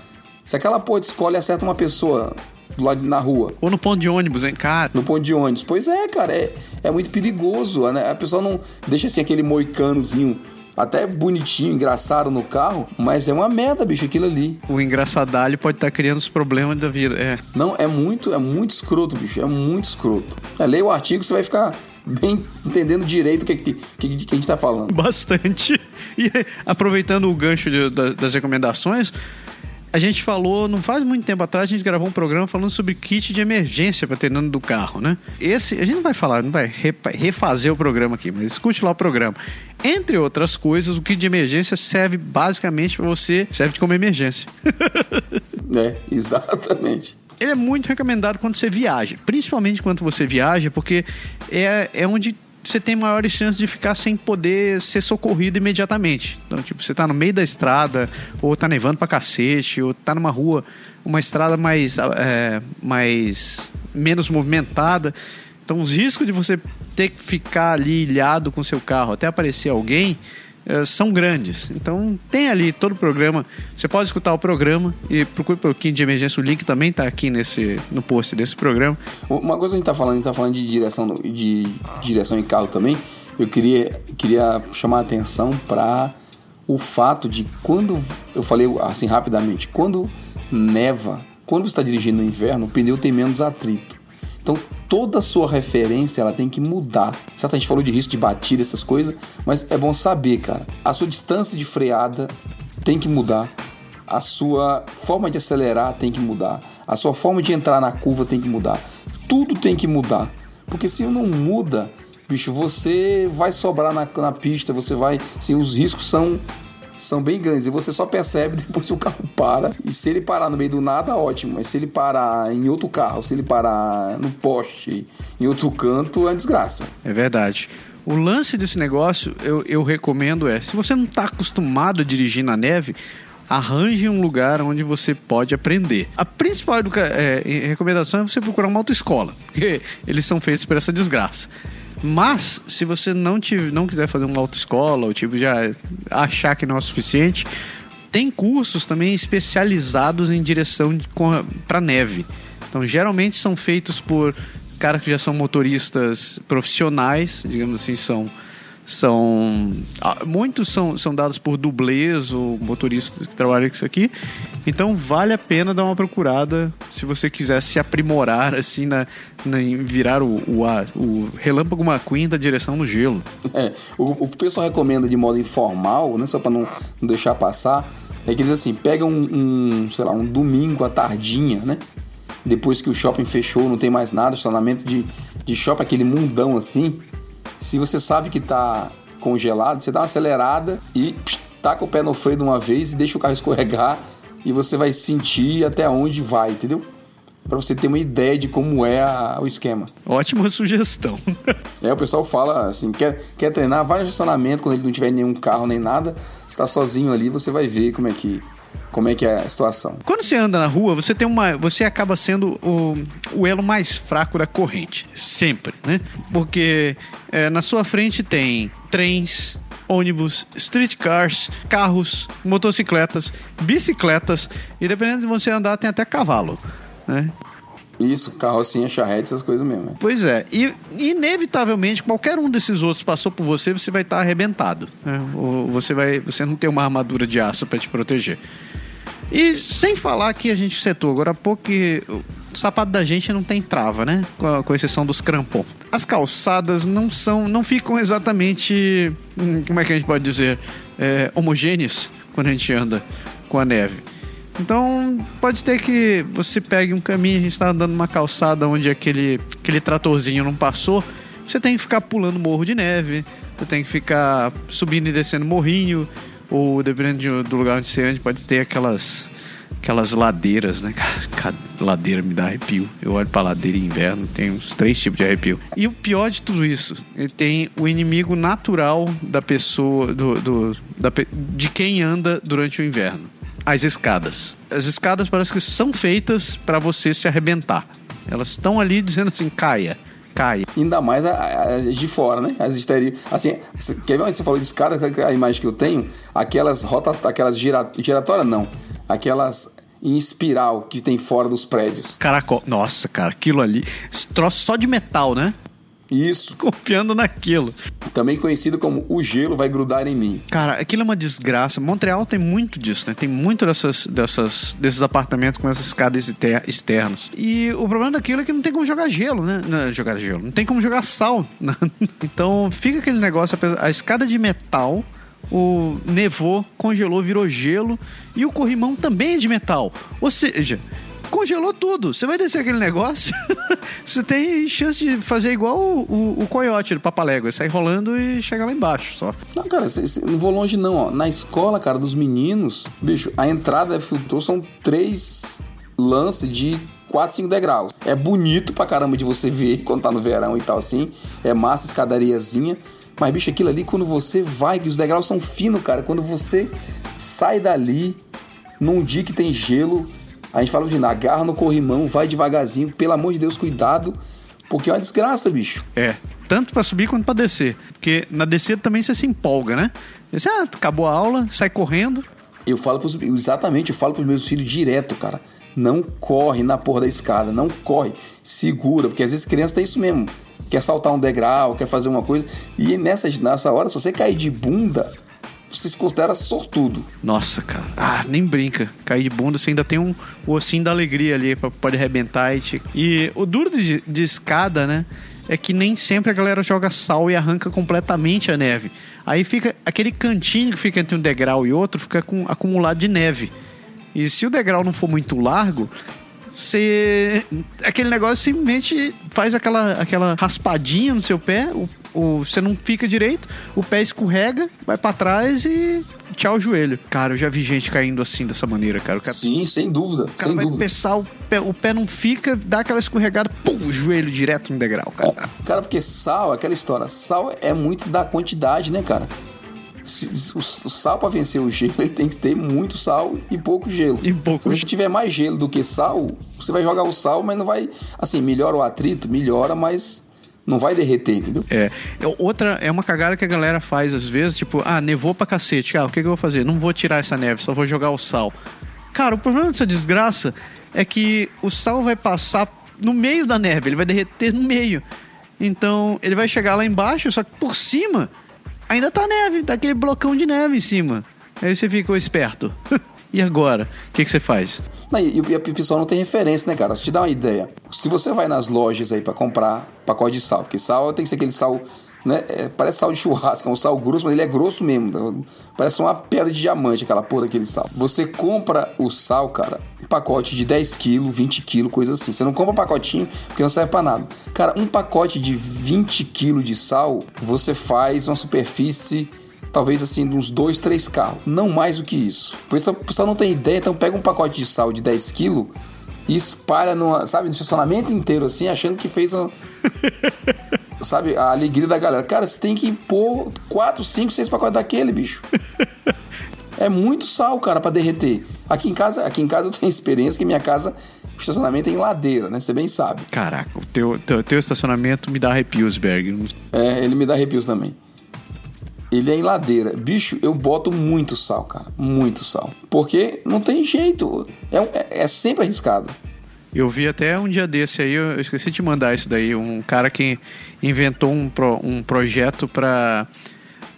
Se aquela porra de escolhe e acerta uma pessoa do lado na rua, Ou no ponto de ônibus, hein, cara? no ponto de ônibus. Pois é, cara, é, é muito perigoso. Né? A pessoa não deixa assim aquele moicanozinho até bonitinho, engraçado no carro, mas é uma merda, bicho, aquilo ali. O engraçadalho pode estar criando os problemas da vida. É. Não, é muito, é muito escroto, bicho, é muito escroto. É, leia o artigo, você vai ficar bem entendendo direito o que, que, que, que a gente tá falando. Bastante. E aproveitando o gancho de- da- das recomendações, a gente falou, não faz muito tempo atrás, a gente gravou um programa falando sobre kit de emergência para ter dentro do carro, né? Esse, a gente não vai falar, não vai refazer o programa aqui, mas escute lá o programa. Entre outras coisas, o kit de emergência serve basicamente para você, serve como emergência. é, exatamente ele é muito recomendado quando você viaja, principalmente quando você viaja, porque é, é onde você tem maiores chances de ficar sem poder ser socorrido imediatamente. Então, tipo, você tá no meio da estrada, ou tá nevando pra cacete, ou tá numa rua, uma estrada mais, é, mais menos movimentada. Então, os riscos de você ter que ficar ali ilhado com seu carro até aparecer alguém são grandes. Então tem ali todo o programa. Você pode escutar o programa e procure pelo Kit de Emergência. O link também está aqui nesse, no post desse programa. Uma coisa que a gente está falando, a gente está falando de direção, de direção em carro também. Eu queria, queria chamar a atenção para o fato de quando eu falei assim rapidamente, quando neva, quando você está dirigindo no inverno, o pneu tem menos atrito. Então toda sua referência ela tem que mudar. Certo? A gente falou de risco de batida, essas coisas, mas é bom saber, cara. A sua distância de freada tem que mudar. A sua forma de acelerar tem que mudar. A sua forma de entrar na curva tem que mudar. Tudo tem que mudar. Porque se não muda, bicho, você vai sobrar na, na pista, você vai. Assim, os riscos são são bem grandes e você só percebe depois que o carro para. E se ele parar no meio do nada, ótimo. Mas se ele parar em outro carro, se ele parar no poste, em outro canto, é desgraça. É verdade. O lance desse negócio, eu, eu recomendo é, se você não está acostumado a dirigir na neve, arranje um lugar onde você pode aprender. A principal é, recomendação é você procurar uma autoescola, porque eles são feitos para essa desgraça. Mas, se você não, tiver, não quiser fazer uma autoescola, ou tipo, já achar que não é o suficiente, tem cursos também especializados em direção para neve. Então, geralmente são feitos por caras que já são motoristas profissionais, digamos assim, são são ah, muitos são, são dados por dublês ou motoristas que trabalham com isso aqui. Então vale a pena dar uma procurada se você quiser se aprimorar assim na, na virar o, o, o relâmpago McQueen da direção no gelo. É, o, o que o pessoal recomenda de modo informal né só para não, não deixar passar é que eles assim pega um, um sei lá um domingo à tardinha né depois que o shopping fechou não tem mais nada estacionamento de, de shopping aquele mundão assim se você sabe que está congelado, você dá uma acelerada e psh, taca o pé no freio de uma vez e deixa o carro escorregar e você vai sentir até onde vai, entendeu? Para você ter uma ideia de como é a, o esquema. Ótima sugestão. é, o pessoal fala assim: quer, quer treinar, vai no estacionamento quando ele não tiver nenhum carro nem nada, está sozinho ali, você vai ver como é que como é que é a situação. Quando você anda na rua, você tem uma, você acaba sendo o, o elo mais fraco da corrente, sempre, né? Porque é, na sua frente tem trens, ônibus, streetcars, carros, motocicletas, bicicletas e dependendo de você andar tem até cavalo, né? Isso, carrocinha, charrete, essas coisas mesmo. Né? Pois é. E, inevitavelmente, qualquer um desses outros passou por você, você vai estar arrebentado. Né? Ou você, vai, você não tem uma armadura de aço para te proteger. E sem falar que a gente setou agora há pouco que o sapato da gente não tem trava, né? Com, com exceção dos crampons. As calçadas não são, não ficam exatamente, hum, como é que a gente pode dizer, é, homogêneas quando a gente anda com a neve. Então, pode ter que você pegue um caminho, a gente está andando numa calçada onde aquele, aquele tratorzinho não passou, você tem que ficar pulando morro de neve, você tem que ficar subindo e descendo morrinho, ou dependendo do lugar onde você anda, pode ter aquelas aquelas ladeiras, né? Ladeira me dá arrepio. Eu olho pra ladeira em inverno, tem uns três tipos de arrepio. E o pior de tudo isso, ele tem o inimigo natural da pessoa, do, do da, de quem anda durante o inverno. As escadas. As escadas parece que são feitas para você se arrebentar. Elas estão ali dizendo assim, caia cai. Ainda mais de fora, né? As esterias. Assim, quer ver onde você falou de escada? A imagem que eu tenho, aquelas rota, aquelas gira, giratórias, não. Aquelas em espiral que tem fora dos prédios. Caracol. Nossa, cara, aquilo ali. Troço só de metal, né? Isso. Confiando naquilo. Também conhecido como o gelo vai grudar em mim. Cara, aquilo é uma desgraça. Montreal tem muito disso, né? Tem muito dessas, dessas, desses apartamentos com essas escadas externas. E o problema daquilo é que não tem como jogar gelo, né? Não, jogar gelo. Não tem como jogar sal. Né? então fica aquele negócio, a escada de metal o nevou, congelou, virou gelo e o corrimão também é de metal. Ou seja, congelou tudo. Você vai descer aquele negócio, você tem chance de fazer igual o, o, o coiote do Papalégua, sair rolando e chegar lá embaixo só. Não, cara, cê, cê, não vou longe não, ó. Na escola, cara, dos meninos, bicho, a entrada filtrou são três lances de 4, 5 degraus. É bonito pra caramba de você ver quando tá no verão e tal assim. É massa, escadariazinha. Mas, bicho, aquilo ali, quando você vai, que os degraus são finos, cara. Quando você sai dali, num dia que tem gelo, a gente fala de agarra no corrimão, vai devagarzinho. Pelo amor de Deus, cuidado. Porque é uma desgraça, bicho. É, tanto para subir quanto para descer. Porque na descida também você se empolga, né? Você, ah, acabou a aula, sai correndo. Eu falo pros, exatamente, eu falo pros meus filhos direto, cara. Não corre na porra da escada, não corre. Segura, porque às vezes criança tem isso mesmo. Quer saltar um degrau, quer fazer uma coisa. E nessa, nessa hora, se você cair de bunda, se considera sortudo. Nossa, cara. Ah, nem brinca. Cair de bunda, você ainda tem um ossinho da alegria ali, pra, pode arrebentar e te... E o duro de, de escada, né? É que nem sempre a galera joga sal e arranca completamente a neve. Aí fica aquele cantinho que fica entre um degrau e outro, fica com, acumulado de neve. E se o degrau não for muito largo, você. Aquele negócio simplesmente faz aquela, aquela raspadinha no seu pé, o, o, você não fica direito, o pé escorrega, vai para trás e tchau o joelho. Cara, eu já vi gente caindo assim dessa maneira, cara. cara Sim, sem dúvida. O cara sem vai dúvida. pensar, o pé, o pé não fica, dá aquela escorregada, pum, o joelho direto no degrau, cara. Cara, porque sal, aquela história, sal é muito da quantidade, né, cara? O, o sal para vencer o gelo, ele tem que ter muito sal e pouco gelo. E pouco Se você tiver mais gelo do que sal, você vai jogar o sal, mas não vai. Assim, melhora o atrito, melhora, mas não vai derreter, entendeu? É. É, Outra é uma cagada que a galera faz às vezes, tipo, ah, nevou pra cacete. Ah, o que, que eu vou fazer? Não vou tirar essa neve, só vou jogar o sal. Cara, o problema dessa desgraça é que o sal vai passar no meio da neve, ele vai derreter no meio. Então, ele vai chegar lá embaixo, só que por cima ainda tá neve, tá aquele blocão de neve em cima. Aí você fica ô, esperto. e agora? O que, que você faz? Não, E, e pessoal não tem referência, né, cara? Te dar uma ideia. Se você vai nas lojas aí pra comprar pacote de sal, porque sal tem que ser aquele sal, né? é, parece sal de churrasco, é um sal grosso, mas ele é grosso mesmo. Parece uma pedra de diamante, aquela porra daquele sal. Você compra o sal, cara, um pacote de 10 quilos, 20 quilos, coisa assim. Você não compra pacotinho porque não serve pra nada. Cara, um pacote de 20 quilos de sal, você faz uma superfície talvez assim, de uns dois, três carros. Não mais do que isso. Por isso, o pessoal não tem ideia, então pega um pacote de sal de 10 quilos e espalha numa, sabe, no estacionamento inteiro, assim, achando que fez a. sabe, a alegria da galera. Cara, você tem que pôr 4, 5, 6 pacotes daquele, bicho. É muito sal, cara, pra derreter. Aqui em casa, aqui em casa eu tenho experiência que minha casa, o estacionamento é em ladeira, né? Você bem sabe. Caraca, o teu, teu, teu estacionamento me dá arrepios, Berg. É, ele me dá arrepios também. Ele é em ladeira. Bicho, eu boto muito sal, cara. Muito sal. Porque não tem jeito. É, é- é sempre arriscado. Eu vi até um dia desse aí, eu esqueci de mandar isso daí, um cara que inventou um, pro- um projeto para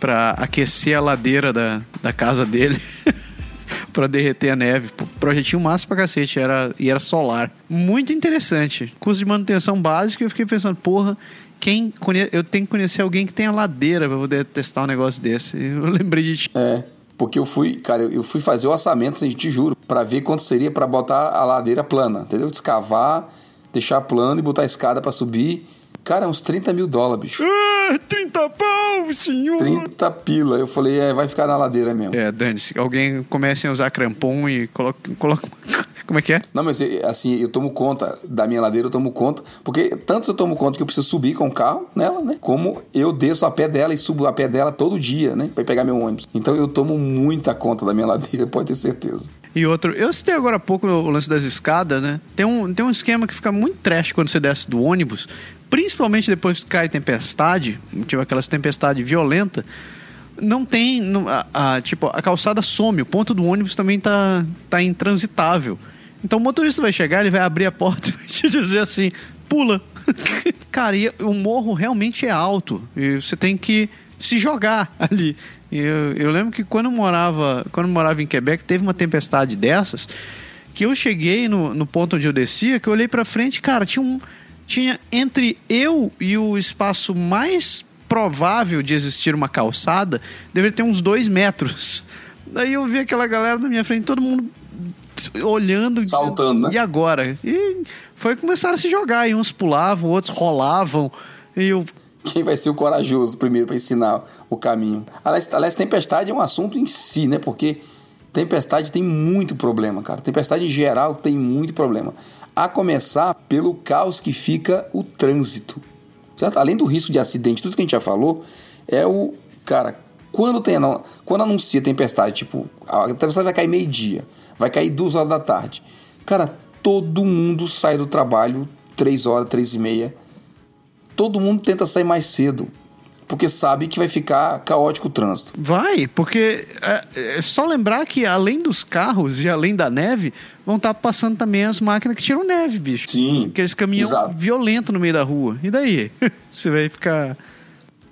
para aquecer a ladeira da, da casa dele para derreter a neve. Projetinho massa pra cacete, era, e era solar. Muito interessante. Custo de manutenção básico, eu fiquei pensando, porra, quem conhe... eu tenho que conhecer alguém que tenha ladeira para poder testar um negócio desse. Eu lembrei de ti. É. Porque eu fui, cara, eu- fui fazer o orçamento, assim, te juro, pra ver quanto seria pra botar a ladeira plana, entendeu? Descavar, deixar plano e botar a escada pra subir. Cara, é uns 30 mil dólares, bicho. Ah, 30 pau, senhor! 30 pila. Eu falei, é, vai ficar na ladeira mesmo. É, dane-se. Alguém comece a usar crampon e coloca. coloca... Como é que é? Não, mas eh, assim, eu tomo conta da minha ladeira, eu tomo conta, porque tanto eu tomo conta que eu preciso subir com o carro nela, né? Como eu desço a pé dela e subo a pé dela todo dia, né? Pra pegar meu ônibus. Então eu tomo muita conta da minha ladeira, pode ter certeza. E outro, eu citei agora há pouco o lance das escadas, né? Tem um, tem um esquema que fica muito trash quando você desce do ônibus, principalmente depois que cai tempestade, tipo aquelas tempestade violenta, não tem, a, a- tipo, a calçada some, o ponto do ônibus também tá, tá intransitável. Então o motorista vai chegar, ele vai abrir a porta e vai te dizer assim, pula. Cara, e o morro realmente é alto, e você tem que se jogar ali. Eu, eu lembro que quando eu morava, quando eu morava em Quebec, teve uma tempestade dessas, que eu cheguei no, no ponto onde eu descia, que eu olhei pra frente, cara, tinha um tinha entre eu e o espaço mais provável de existir uma calçada deveria ter uns dois metros. Daí eu vi aquela galera na minha frente, todo mundo olhando. Saltando, né? E agora? E foi começar a se jogar. E uns pulavam, outros rolavam. E eu. Quem vai ser o corajoso primeiro para ensinar o caminho? Aliás, aliás, tempestade é um assunto em si, né? Porque tempestade tem muito problema, cara. Tempestade em geral tem muito problema. A começar pelo caos que fica o trânsito. Certo? Além do risco de acidente, tudo que a gente já falou, é o. Cara, quando, tem, quando anuncia tempestade, tipo, a tempestade vai cair meio-dia, vai cair duas horas da tarde. Cara, todo mundo sai do trabalho três horas, três e meia todo mundo tenta sair mais cedo. Porque sabe que vai ficar caótico o trânsito. Vai, porque é, é só lembrar que além dos carros e além da neve, vão estar tá passando também as máquinas que tiram neve, bicho. Sim. Aqueles caminhão exato. violento no meio da rua. E daí? Você vai ficar.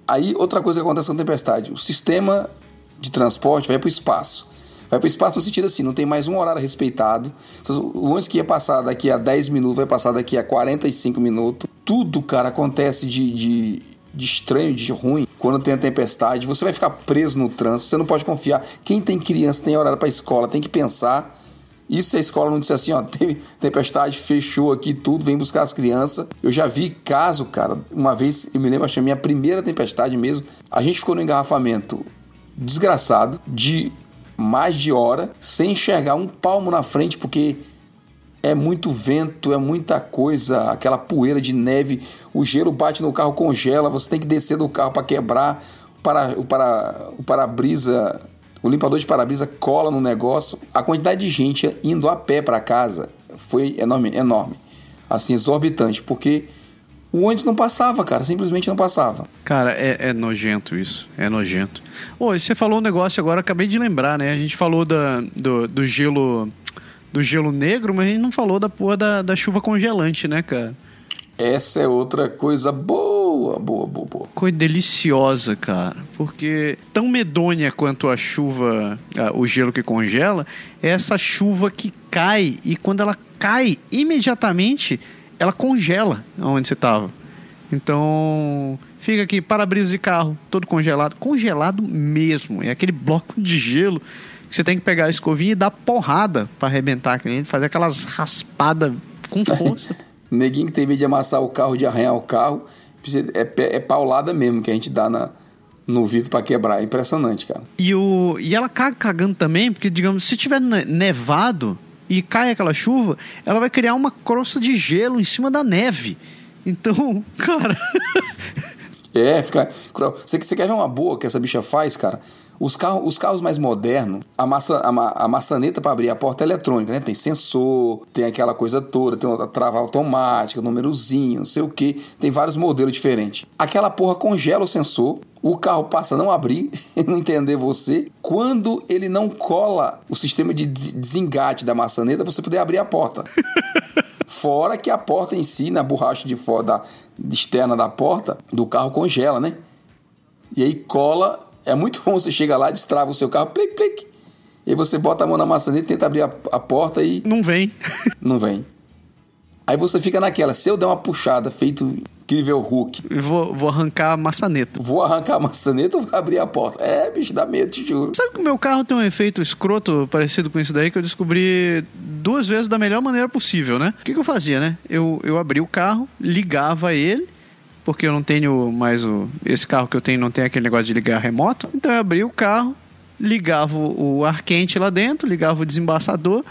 Aí, outra coisa que acontece com a tempestade: o sistema de transporte vai para o espaço. Vai para o espaço no sentido assim, não tem mais um horário respeitado. O ônibus que ia passar daqui a 10 minutos vai passar daqui a 45 minutos. Tudo, cara, acontece de, de, de estranho, de ruim. Quando tem a tempestade, você vai ficar preso no trânsito, você não pode confiar. Quem tem criança tem horário para escola, tem que pensar. Isso a escola não disse assim, ó, teve tempestade, fechou aqui tudo, vem buscar as crianças. Eu já vi caso, cara, uma vez, eu me lembro, achei a minha primeira tempestade mesmo. A gente ficou no engarrafamento desgraçado de mais de hora sem enxergar um palmo na frente, porque é muito vento, é muita coisa, aquela poeira de neve, o gelo bate no carro, congela, você tem que descer do carro para quebrar, para, o para o limpador de para-brisa cola no negócio. A quantidade de gente indo a pé para casa foi enorme, enorme, assim exorbitante, porque o ônibus não passava, cara, simplesmente não passava. Cara, é, é nojento isso, é nojento. Ô, você falou um negócio agora, acabei de lembrar, né? A gente falou da, do, do gelo do gelo negro, mas a gente não falou da porra da, da chuva congelante, né, cara? Essa é outra coisa boa, boa, boa, boa. Coisa deliciosa, cara. Porque tão medonha quanto a chuva, o gelo que congela, é essa chuva que cai e quando ela cai imediatamente ela congela onde você estava. Então, fica aqui, para-brisa de carro, todo congelado. Congelado mesmo. É aquele bloco de gelo que você tem que pegar a escovinha e dar porrada para arrebentar aquele, fazer aquelas raspadas com força. Neguinho que tem medo de amassar o carro, de arranhar o carro, é, é paulada mesmo que a gente dá na, no vidro para quebrar. É impressionante, cara. E, o, e ela caga cagando também, porque, digamos, se tiver nevado, e cai aquela chuva, ela vai criar uma crosta de gelo em cima da neve. Então, cara. é, fica. Você, você quer ver uma boa que essa bicha faz, cara? Os carros, os carros mais modernos, a, maça, a, a maçaneta para abrir a porta é eletrônica, né? Tem sensor, tem aquela coisa toda, tem outra trava automática, númerozinho, não sei o que. Tem vários modelos diferentes. Aquela porra congela o sensor, o carro passa a não abrir, não entender você. Quando ele não cola o sistema de desengate da maçaneta para você poder abrir a porta. Fora que a porta em si, na borracha de fora da externa da porta do carro congela, né? E aí cola é muito bom você chega lá, destrava o seu carro, plic, plic. E aí você bota a mão na maçaneta, tenta abrir a, a porta e. Não vem. não vem. Aí você fica naquela, se eu der uma puxada feito incrível Hulk. Vou, vou arrancar a maçaneta. Vou arrancar a maçaneta ou vou abrir a porta? É, bicho, dá medo, te juro. Sabe que o meu carro tem um efeito escroto parecido com isso daí que eu descobri duas vezes da melhor maneira possível, né? O que, que eu fazia, né? Eu, eu abri o carro, ligava ele porque eu não tenho mais o. Esse carro que eu tenho não tem aquele negócio de ligar remoto. Então eu abri o carro, ligava o ar quente lá dentro, ligava o desembaçador,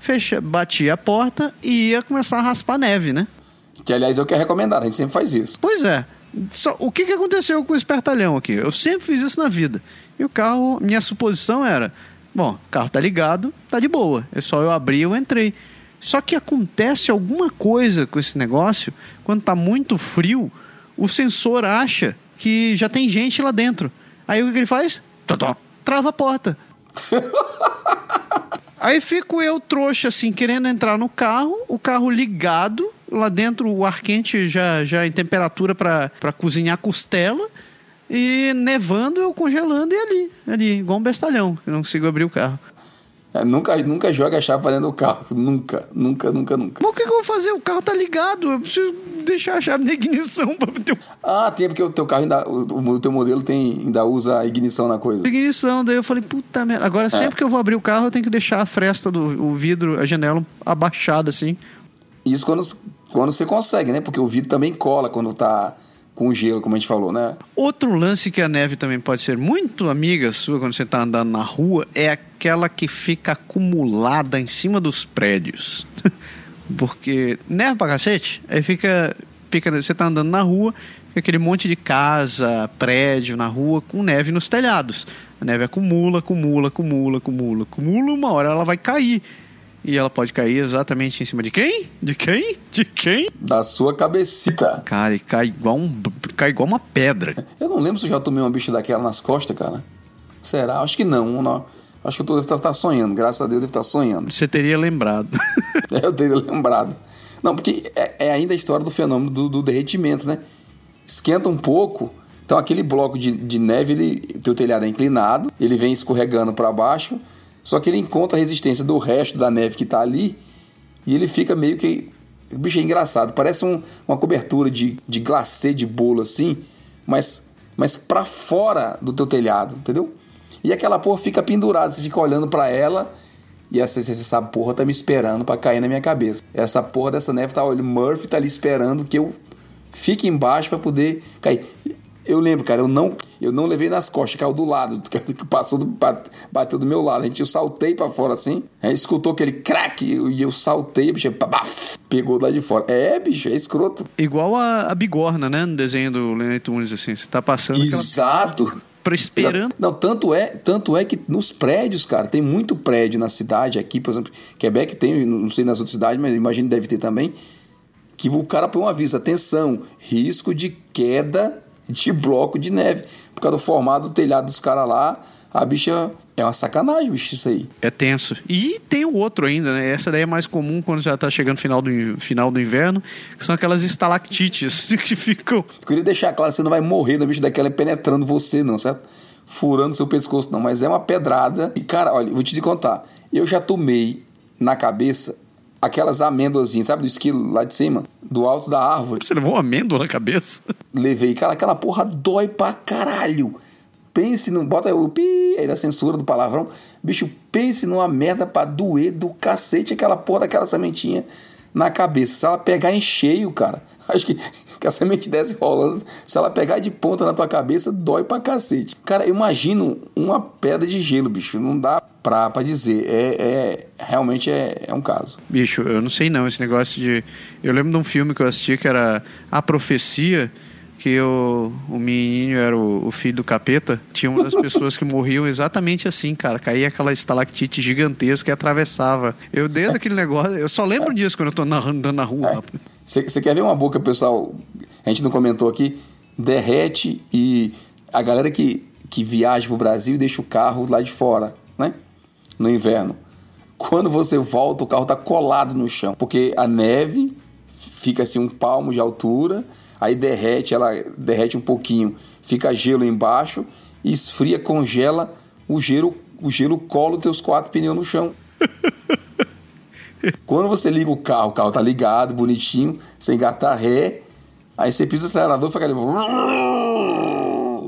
fecha, batia a porta e ia começar a raspar neve, né? Que aliás é o que é recomendado, a gente sempre faz isso. Pois é. Só, o que, que aconteceu com o espertalhão aqui? Eu sempre fiz isso na vida. E o carro, minha suposição era: bom, o carro tá ligado, tá de boa. É só eu abrir eu entrei. Só que acontece alguma coisa com esse negócio quando tá muito frio o sensor acha que já tem gente lá dentro. Aí o que ele faz? Trava a porta. Aí fico eu trouxa assim, querendo entrar no carro, o carro ligado, lá dentro o ar quente já, já em temperatura para cozinhar costela, e nevando, eu congelando e ali, ali, igual um bestalhão, que não consigo abrir o carro. É, nunca, nunca joga a chave pra dentro do carro. Nunca, nunca, nunca, nunca. Mas o que, que eu vou fazer? O carro tá ligado. Eu preciso deixar a chave na ignição pra ter Ah, tem porque o teu carro ainda. O, o teu modelo tem, ainda usa a ignição na coisa. ignição. Daí eu falei, puta merda. Agora, sempre que eu vou abrir o carro, eu tenho que deixar a fresta do vidro, a janela abaixada assim. Isso quando, quando você consegue, né? Porque o vidro também cola quando tá com gelo, como a gente falou, né? Outro lance que a neve também pode ser muito amiga sua quando você está andando na rua é aquela que fica acumulada em cima dos prédios. Porque neve pra cacete, aí fica, fica. Você tá andando na rua, fica aquele monte de casa, prédio na rua com neve nos telhados. A neve acumula, acumula, acumula, acumula, acumula, uma hora ela vai cair. E ela pode cair exatamente em cima de quem? De quem? De quem? Da sua cabecita. Cara, e cai igual, um, cai igual uma pedra. Eu não lembro se eu já tomei uma bicha daquela nas costas, cara. Será? Acho que não. não. Acho que eu tô, devo estar sonhando. Graças a Deus, eu devo estar sonhando. Você teria lembrado. eu teria lembrado. Não, porque é, é ainda a história do fenômeno do, do, derretimento, né? Esquenta um pouco. Então, aquele bloco de, de neve, ele, teu telhado é inclinado, ele vem escorregando para baixo. Só que ele encontra a resistência do resto da neve que está ali e ele fica meio que. O bicho é engraçado, parece um, uma cobertura de, de glacê de bolo assim, mas, mas para fora do teu telhado, entendeu? E aquela porra fica pendurada, você fica olhando para ela e essa, essa porra tá me esperando para cair na minha cabeça. Essa porra dessa neve tá olhando, Murphy tá ali esperando que eu fique embaixo para poder cair. Eu lembro, cara, eu não, eu não levei nas costas, caiu do lado, que passou, do, bateu do meu lado. A gente, eu saltei para fora assim, aí escutou aquele crack e eu saltei, bicho, pegou lá de fora. É, bicho, é escroto. Igual a, a bigorna, né, no desenho do Leonard Tunes, assim, você tá passando Exato. Aquela... Pra esperando. Não, tanto é, tanto é que nos prédios, cara, tem muito prédio na cidade aqui, por exemplo, Quebec tem, não sei nas outras cidades, mas imagino deve ter também, que o cara põe um aviso, atenção, risco de queda de bloco de neve. Por causa do formato do telhado dos caras lá, a bicha é uma sacanagem, bicho, isso aí. É tenso. E tem o outro ainda, né? Essa daí é mais comum quando já tá chegando no final do, final do inverno, que são aquelas estalactites que ficam. Eu queria deixar claro, você não vai morrer da bicha daquela penetrando você, não, certo? Furando seu pescoço, não. Mas é uma pedrada. E, cara, olha, vou te contar. Eu já tomei na cabeça aquelas amêndoazinhas, sabe, do esquilo lá de cima, do alto da árvore. Você levou uma amêndoa na cabeça? Levei, cara, aquela porra dói pra caralho. Pense num. Bota o pi aí da censura do palavrão. Bicho, pense numa merda pra doer do cacete aquela porra daquela sementinha na cabeça. Se ela pegar em cheio, cara, acho que, que a semente desce rolando. Se ela pegar de ponta na tua cabeça, dói pra cacete. Cara, eu imagino uma pedra de gelo, bicho. Não dá pra, pra dizer. É, é realmente é, é um caso. Bicho, eu não sei não. Esse negócio de. Eu lembro de um filme que eu assisti que era A Profecia que o, o menino era o, o, filho do capeta, tinha uma das pessoas que morriam exatamente assim, cara. Caía aquela estalactite gigantesca e atravessava. Eu desde aquele negócio, eu só lembro disso quando eu tô andando na rua. Você é. quer ver uma boca, pessoal? A gente não comentou aqui. Derrete e a galera que, que viaja pro Brasil deixa o carro lá de fora, né? No inverno. Quando você volta, o carro tá colado no chão, porque a neve fica assim um palmo de altura aí derrete, ela derrete um pouquinho, fica gelo embaixo, esfria, congela, o gelo, o gelo cola os teus quatro pneus no chão. Quando você liga o carro, o carro tá ligado, bonitinho, sem engatar ré, aí você pisa o acelerador, fica ali.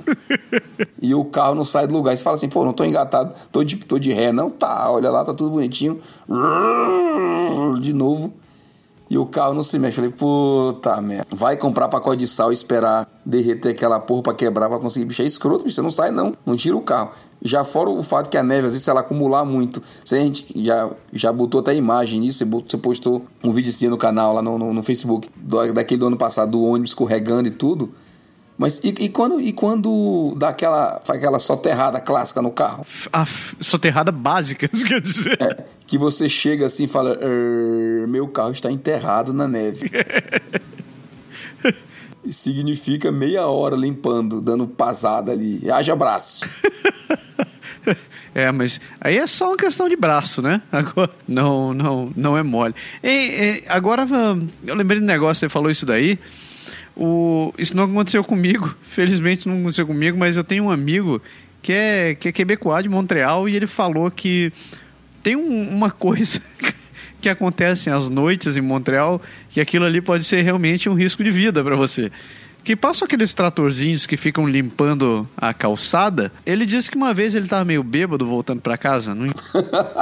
e o carro não sai do lugar. Você fala assim, pô, não tô engatado, tô de, tô de ré. Não, tá, olha lá, tá tudo bonitinho. De novo, e o carro não se mexe. Eu falei, puta merda. Vai comprar pacote de sal e esperar derreter aquela porra pra quebrar pra conseguir. Bicho, é escroto, bicho. Você não sai, não. Não tira o carro. Já fora o fato que a neve, às vezes, se ela acumular muito. Você, a gente já, já botou até imagem nisso. Você postou um vídeo assim no canal, lá no, no, no Facebook, do, daquele do ano passado, do ônibus escorregando e tudo. Mas e, e, quando, e quando dá aquela, faz aquela soterrada clássica no carro? A soterrada básica, isso quer dizer. É, que você chega assim e fala: er, meu carro está enterrado na neve. e significa meia hora limpando, dando pasada ali. Haja braço. É, mas aí é só uma questão de braço, né? Agora, não, não, não é mole. E, e, agora, eu lembrei do negócio, você falou isso daí. O, isso não aconteceu comigo, felizmente não aconteceu comigo, mas eu tenho um amigo que é, que é quebecois de Montreal e ele falou que tem um- uma coisa que acontece às noites em Montreal que aquilo ali pode ser realmente um risco de vida para você. Que passam aqueles tratorzinhos que ficam limpando a calçada. Ele disse que uma vez ele tava meio bêbado voltando para casa não-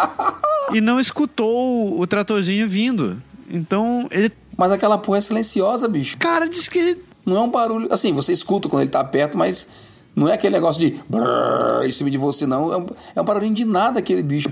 e não escutou o tratorzinho vindo. Então ele. Mas aquela porra é silenciosa, bicho. Cara, disse que ele. Não é um barulho. Assim, você escuta quando ele tá perto, mas não é aquele negócio de brrr em cima de você, não. É um, é um barulhinho de nada aquele bicho.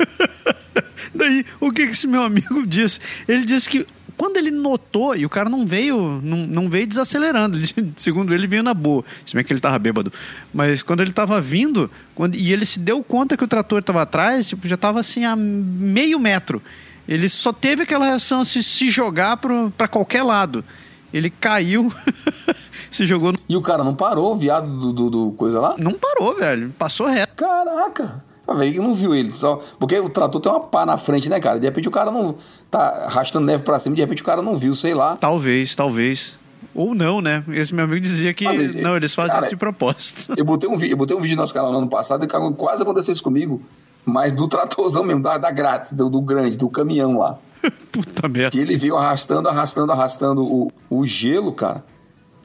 Daí, o que que esse meu amigo disse? Ele disse que quando ele notou, e o cara não veio, não, não veio desacelerando, ele- segundo ele, veio na boa, se bem que ele tava bêbado. Mas quando ele tava vindo, quando, e ele se deu conta que o trator tava atrás, tipo, já tava assim a meio metro. Ele só teve aquela reação de se jogar pro, pra qualquer lado. Ele caiu, se jogou. No... E o cara não parou, o viado do, do, do coisa lá? Não parou, velho. Passou reto. Caraca! A velho não viu ele, só. Porque o trator tem uma pá na frente, né, cara? De repente o cara não. Tá arrastando neve pra cima, de repente o cara não viu, sei lá. Talvez, talvez. Ou não, né? Esse meu amigo dizia que Mas não, eles fazem cara, isso de propósito. Eu botei um, eu botei um vídeo no nosso canal no ano passado e quase aconteceu isso comigo. Mas do tratorzão mesmo, da, da grátis, do, do grande, do caminhão lá. Puta merda. Que ele veio arrastando, arrastando, arrastando o, o gelo, cara,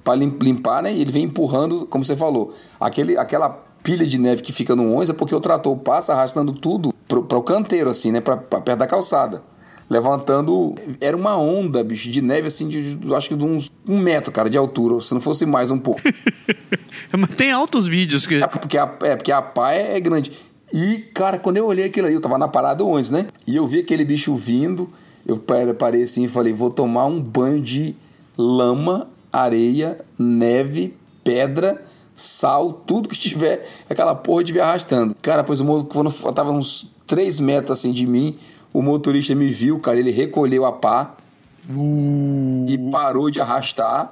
pra lim- limpar, né? E ele vem empurrando, como você falou, aquele, aquela pilha de neve que fica no 11 é porque o trator passa arrastando tudo pro, pro canteiro, assim, né? Pra, pra perto da calçada. Levantando. Era uma onda, bicho, de neve, assim, de, de- acho que de uns um metro, cara, de altura, se não fosse mais um pouco. Mas tem altos vídeos que. É porque a, é porque a pá é, é grande. E, cara, quando eu olhei aquilo aí, eu tava na parada antes, né? E eu vi aquele bicho vindo, eu pa- parei assim e falei, vou tomar um banho de lama, areia, neve, pedra, sal, tudo que tiver, aquela porra devia arrastando. Cara, pois o mo- quando eu tava uns 3 metros assim de mim, o motorista me viu, cara, ele recolheu a pá, e parou de arrastar.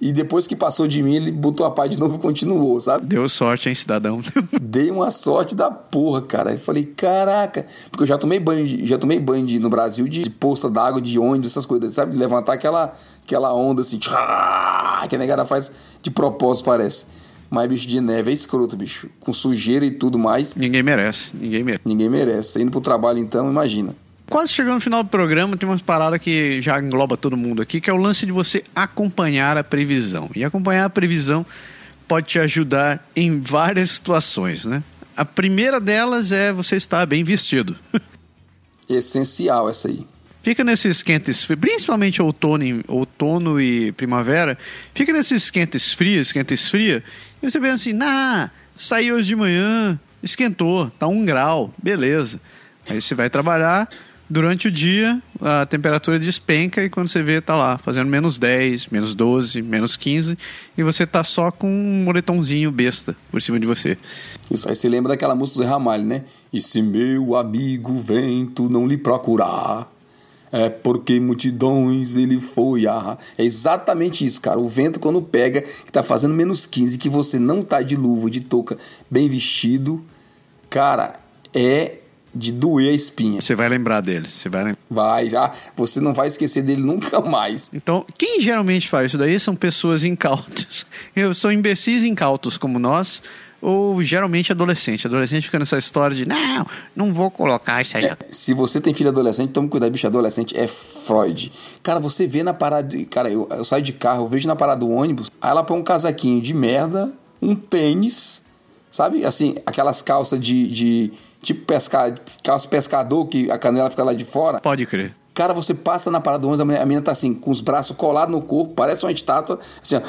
e depois que passou de mim, ele botou a pá de novo e continuou, sabe? Deu sorte, hein, cidadão? Dei uma sorte da porra, cara. Eu falei, caraca. Porque eu já tomei banho, já tomei banho de- no Brasil de, de poça d'água, de ônibus, essas coisas, sabe? De levantar aquela, aquela onda assim, tchá, que a negada faz de propósito, parece. Mas bicho de neve é escroto, bicho. Com sujeira e tudo mais. Ninguém merece, ninguém merece. Ninguém merece. Indo pro trabalho então, imagina. Quase chegando no final do programa, tem umas paradas que já engloba todo mundo aqui, que é o lance de você acompanhar a previsão. E acompanhar a previsão pode te ajudar em várias situações, né? A primeira delas é você estar bem vestido. Essencial essa aí. Fica nesses quentes principalmente outono, e- outono e primavera, fica nesses quentes frios, quentes fria, e você pensa assim, nah, saí hoje de manhã, esquentou, tá um grau, beleza. Aí você vai trabalhar, durante o dia a temperatura despenca e quando você vê tá lá, fazendo menos 10, menos 12, menos 15, e você tá só com um moletomzinho besta por cima de você. Isso aí você lembra daquela música do Zé Ramalho, né? E se meu amigo vento não lhe procurar, é porque multidões ele foi a. É exatamente isso, cara. O vento, quando pega, que tá fazendo menos 15, que você não tá de luva, de touca, bem vestido, cara, é de doer a espinha. Você vai lembrar dele, você vai lembrar. Vai, já. Você não vai esquecer dele nunca mais. Então, quem geralmente faz isso daí são pessoas incautas. Eu são imbecis incautos como nós, ou geralmente adolescente. Adolescente fica nessa história de não, não vou colocar isso aí. É, se você tem filho adolescente, tome cuidado, bicho adolescente é Freud. Cara, você vê na parada. Cara, eu, eu saio de carro, eu vejo na parada do ônibus, aí ela põe um casaquinho de merda, um tênis, sabe? Assim, aquelas calças de. de tipo pesca, calça pescador, que a canela fica lá de fora. Pode crer. Cara, você passa na parada do ônibus, a menina, a menina tá assim, com os braços colados no corpo, parece uma estátua, assim, ó.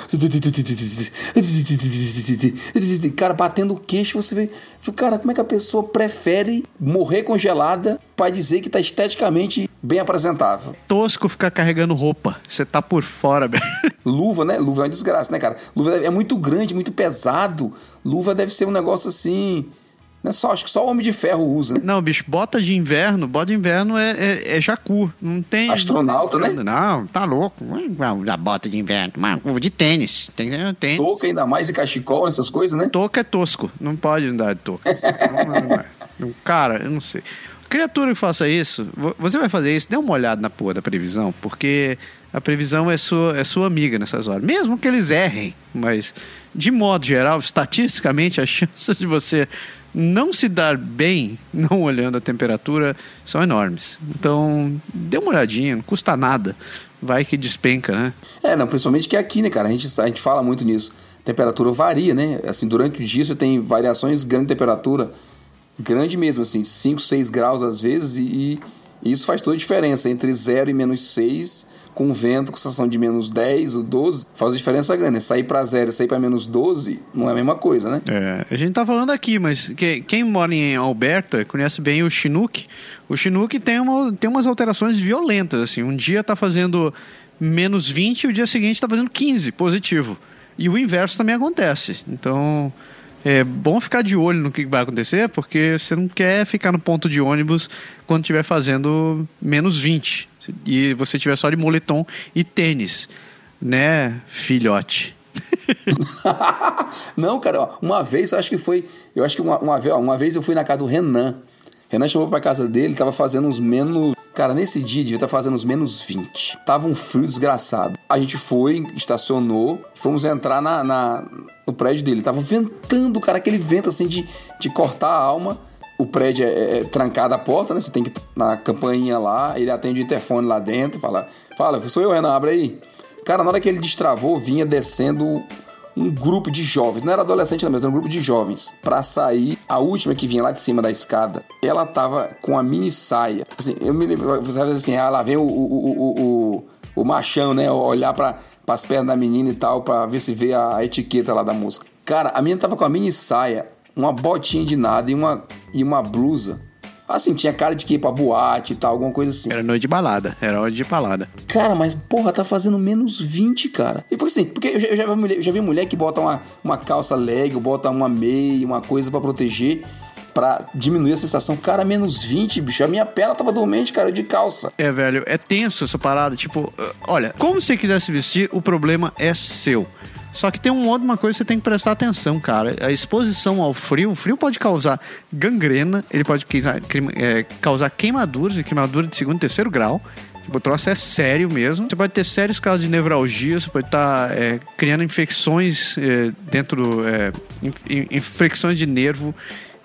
Cara, batendo o queixo, você vê. Cara, como é que a pessoa prefere morrer congelada pra dizer que tá esteticamente bem apresentável? Tosco ficar carregando roupa. Você tá por fora, velho. Luva, né? Luva é uma desgraça, né, cara? Luva é muito grande, muito pesado. Luva deve ser um negócio assim. Não é só, acho que só o Homem de Ferro usa. né? Não, bicho, bota de inverno, bota de inverno é, é, é jacu. Não tem. Astronauta, não tem- né? Não, tá louco. Não, Da bota de inverno. Mas de tênis. Tem, tem. Touca ainda mais e cachecol, essas coisas, né? Touca é tosco. Não pode andar de não. Cara, eu não sei. Criatura que faça isso, vo- você vai fazer isso, dê uma olhada na porra da previsão, porque a previsão é sua, é sua amiga nessas horas. Mesmo que eles errem, mas de modo geral, estatisticamente, as chances de você não se dar bem não olhando a temperatura são enormes. Então, dê uma olhadinha, não custa nada. Vai que despenca, né? É, não, principalmente que é aqui, né, cara? A gente, a gente fala muito nisso. Temperatura varia, né? Assim, durante o dia você tem variações grandes de temperatura, grande mesmo, assim, 5, 6 graus às vezes, e, e isso faz toda a diferença entre 0 e menos 6 com vento, com sensação de menos 10 ou 12, faz diferença grande. Né? Sair para zero e sair para menos 12 não é a mesma coisa, né? É, a gente tá falando aqui, mas que, quem mora em Alberta conhece bem o Chinook. O Chinook tem, uma, tem umas alterações violentas, assim. Um dia tá fazendo menos 20 e o dia seguinte tá fazendo 15, positivo. E o inverso também acontece. Então, é bom ficar de olho no que vai acontecer, porque você não quer ficar no ponto de ônibus quando estiver fazendo menos 20 e você tiver só de moletom e tênis, né, filhote? não, cara, uma vez, acho que foi, eu acho que uma, uma, uma vez eu fui na casa do Renan. Renan chamou pra casa dele, tava fazendo uns menos. Cara, nesse dia devia estar tá fazendo uns menos 20. Tava um frio desgraçado. A gente foi, estacionou, fomos entrar na, na no prédio dele. Tava ventando, cara, aquele vento assim de, de cortar a alma. O prédio é, é, é trancado a porta, né? Você tem que na campainha lá, ele atende o interfone lá dentro, fala: Fala, sou eu, Renan, abre aí. Cara, na hora que ele destravou, vinha descendo um grupo de jovens, não era adolescente não, mas era um grupo de jovens, para sair. A última que vinha lá de cima da escada, ela tava com a mini saia. Assim, eu me lembro, você sabe assim, ah, lá vem o, o, o, o, o machão, né? Olhar para as pernas da menina e tal, para ver se vê a etiqueta lá da música. Cara, a menina tava com a mini saia, uma botinha de nada e uma, e uma blusa. Assim, tinha cara de que ia pra boate e tal, alguma coisa assim. Era noite de balada, era hora de balada. Cara, mas porra, tá fazendo menos 20, cara. E porque assim, porque eu já, eu já, vi, mulher, eu já vi mulher que bota uma, uma calça leg, bota uma meia, uma coisa para proteger para diminuir a sensação. Cara, menos 20, bicho. A minha perna tava dormente, cara, de calça. É, velho, é tenso essa parada. Tipo, olha, como você quiser se vestir, o problema é seu. Só que tem um modo, uma coisa que você tem que prestar atenção, cara. A exposição ao frio, o frio pode causar gangrena, ele pode causar, é, causar queimaduras, e queimadura de segundo e terceiro grau. Tipo, o troço é sério mesmo. Você pode ter sérios casos de nevralgia, você pode estar tá, é, criando infecções é, dentro, é, infecções de nervo,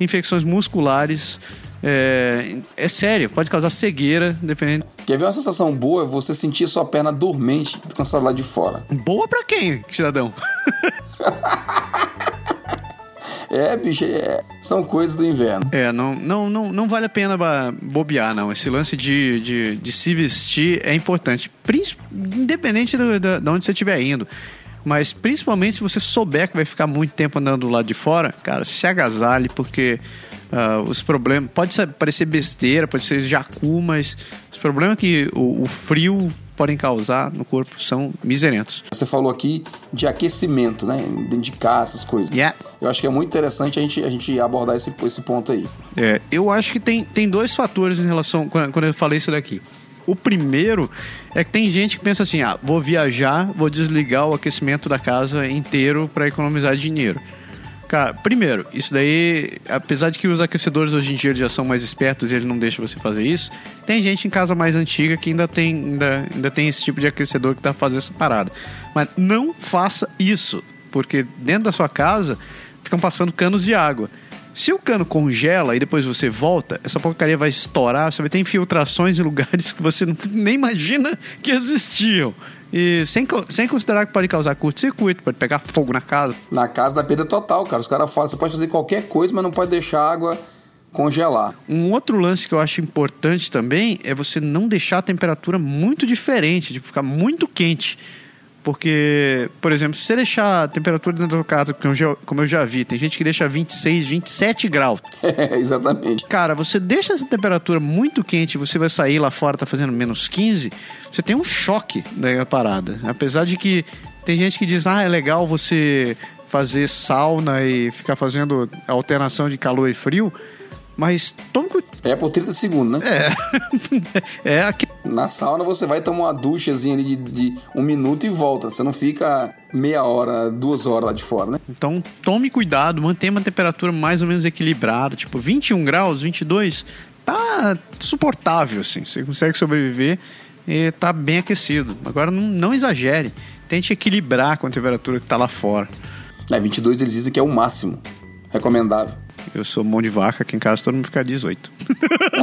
infecções musculares. É, é sério, pode causar cegueira, dependendo. Quer ver uma sensação boa? É você sentir sua perna dormente com o lá de fora. Boa para quem, cidadão? É, bicho, é, são coisas do inverno. É, não, não, não, não vale a pena bobear, não. Esse lance de, de, de se vestir é importante, independente de onde você estiver indo. Mas principalmente se você souber que vai ficar muito tempo andando do lado de fora, cara, se agasalhe, porque uh, os problemas. Pode parecer besteira, pode ser jacu, mas os problemas que o, o frio podem causar no corpo são miserentos. Você falou aqui de aquecimento, né? De casa, essas coisas. Yeah. Eu acho que é muito interessante a gente, a gente abordar esse, esse ponto aí. É, eu acho que tem, tem dois fatores em relação. Quando eu falei isso daqui. O primeiro é que tem gente que pensa assim: ah, vou viajar, vou desligar o aquecimento da casa inteiro para economizar dinheiro. Cara, primeiro, isso daí, apesar de que os aquecedores hoje em dia já são mais espertos e ele não deixa você fazer isso, tem gente em casa mais antiga que ainda tem, ainda, ainda tem esse tipo de aquecedor que pra fazer essa parada. Mas não faça isso, porque dentro da sua casa ficam passando canos de água. Se o cano congela e depois você volta, essa porcaria vai estourar, você vai ter infiltrações em lugares que você nem imagina que existiam. E sem, sem considerar que pode causar curto-circuito, pode pegar fogo na casa. Na casa da perda total, cara. Os caras falam, você pode fazer qualquer coisa, mas não pode deixar a água congelar. Um outro lance que eu acho importante também é você não deixar a temperatura muito diferente, tipo, ficar muito quente. Porque, por exemplo, se você deixar a temperatura dentro da casa, como eu, já, como eu já vi, tem gente que deixa 26, 27 graus. É, exatamente. Cara, você deixa essa temperatura muito quente, você vai sair lá fora, tá fazendo menos 15, você tem um choque da parada. Apesar de que tem gente que diz, ah, é legal você fazer sauna e ficar fazendo alternação de calor e frio. Mas tome cuidado. É por 30 segundos, né? É. é aqui. Na sauna você vai tomar uma duchazinha ali de, de, um minuto e volta. Você não fica meia hora, duas horas lá de fora, né? Então tome cuidado, mantenha uma temperatura mais ou menos equilibrada. Tipo, 21 graus, 22, tá suportável, assim. Você consegue sobreviver. e tá bem aquecido. Agora não, não exagere. Tente equilibrar com a temperatura que tá lá fora. É, 22 eles dizem que é o máximo recomendável. Eu sou mão de vaca, aqui em casa todo mundo fica 18.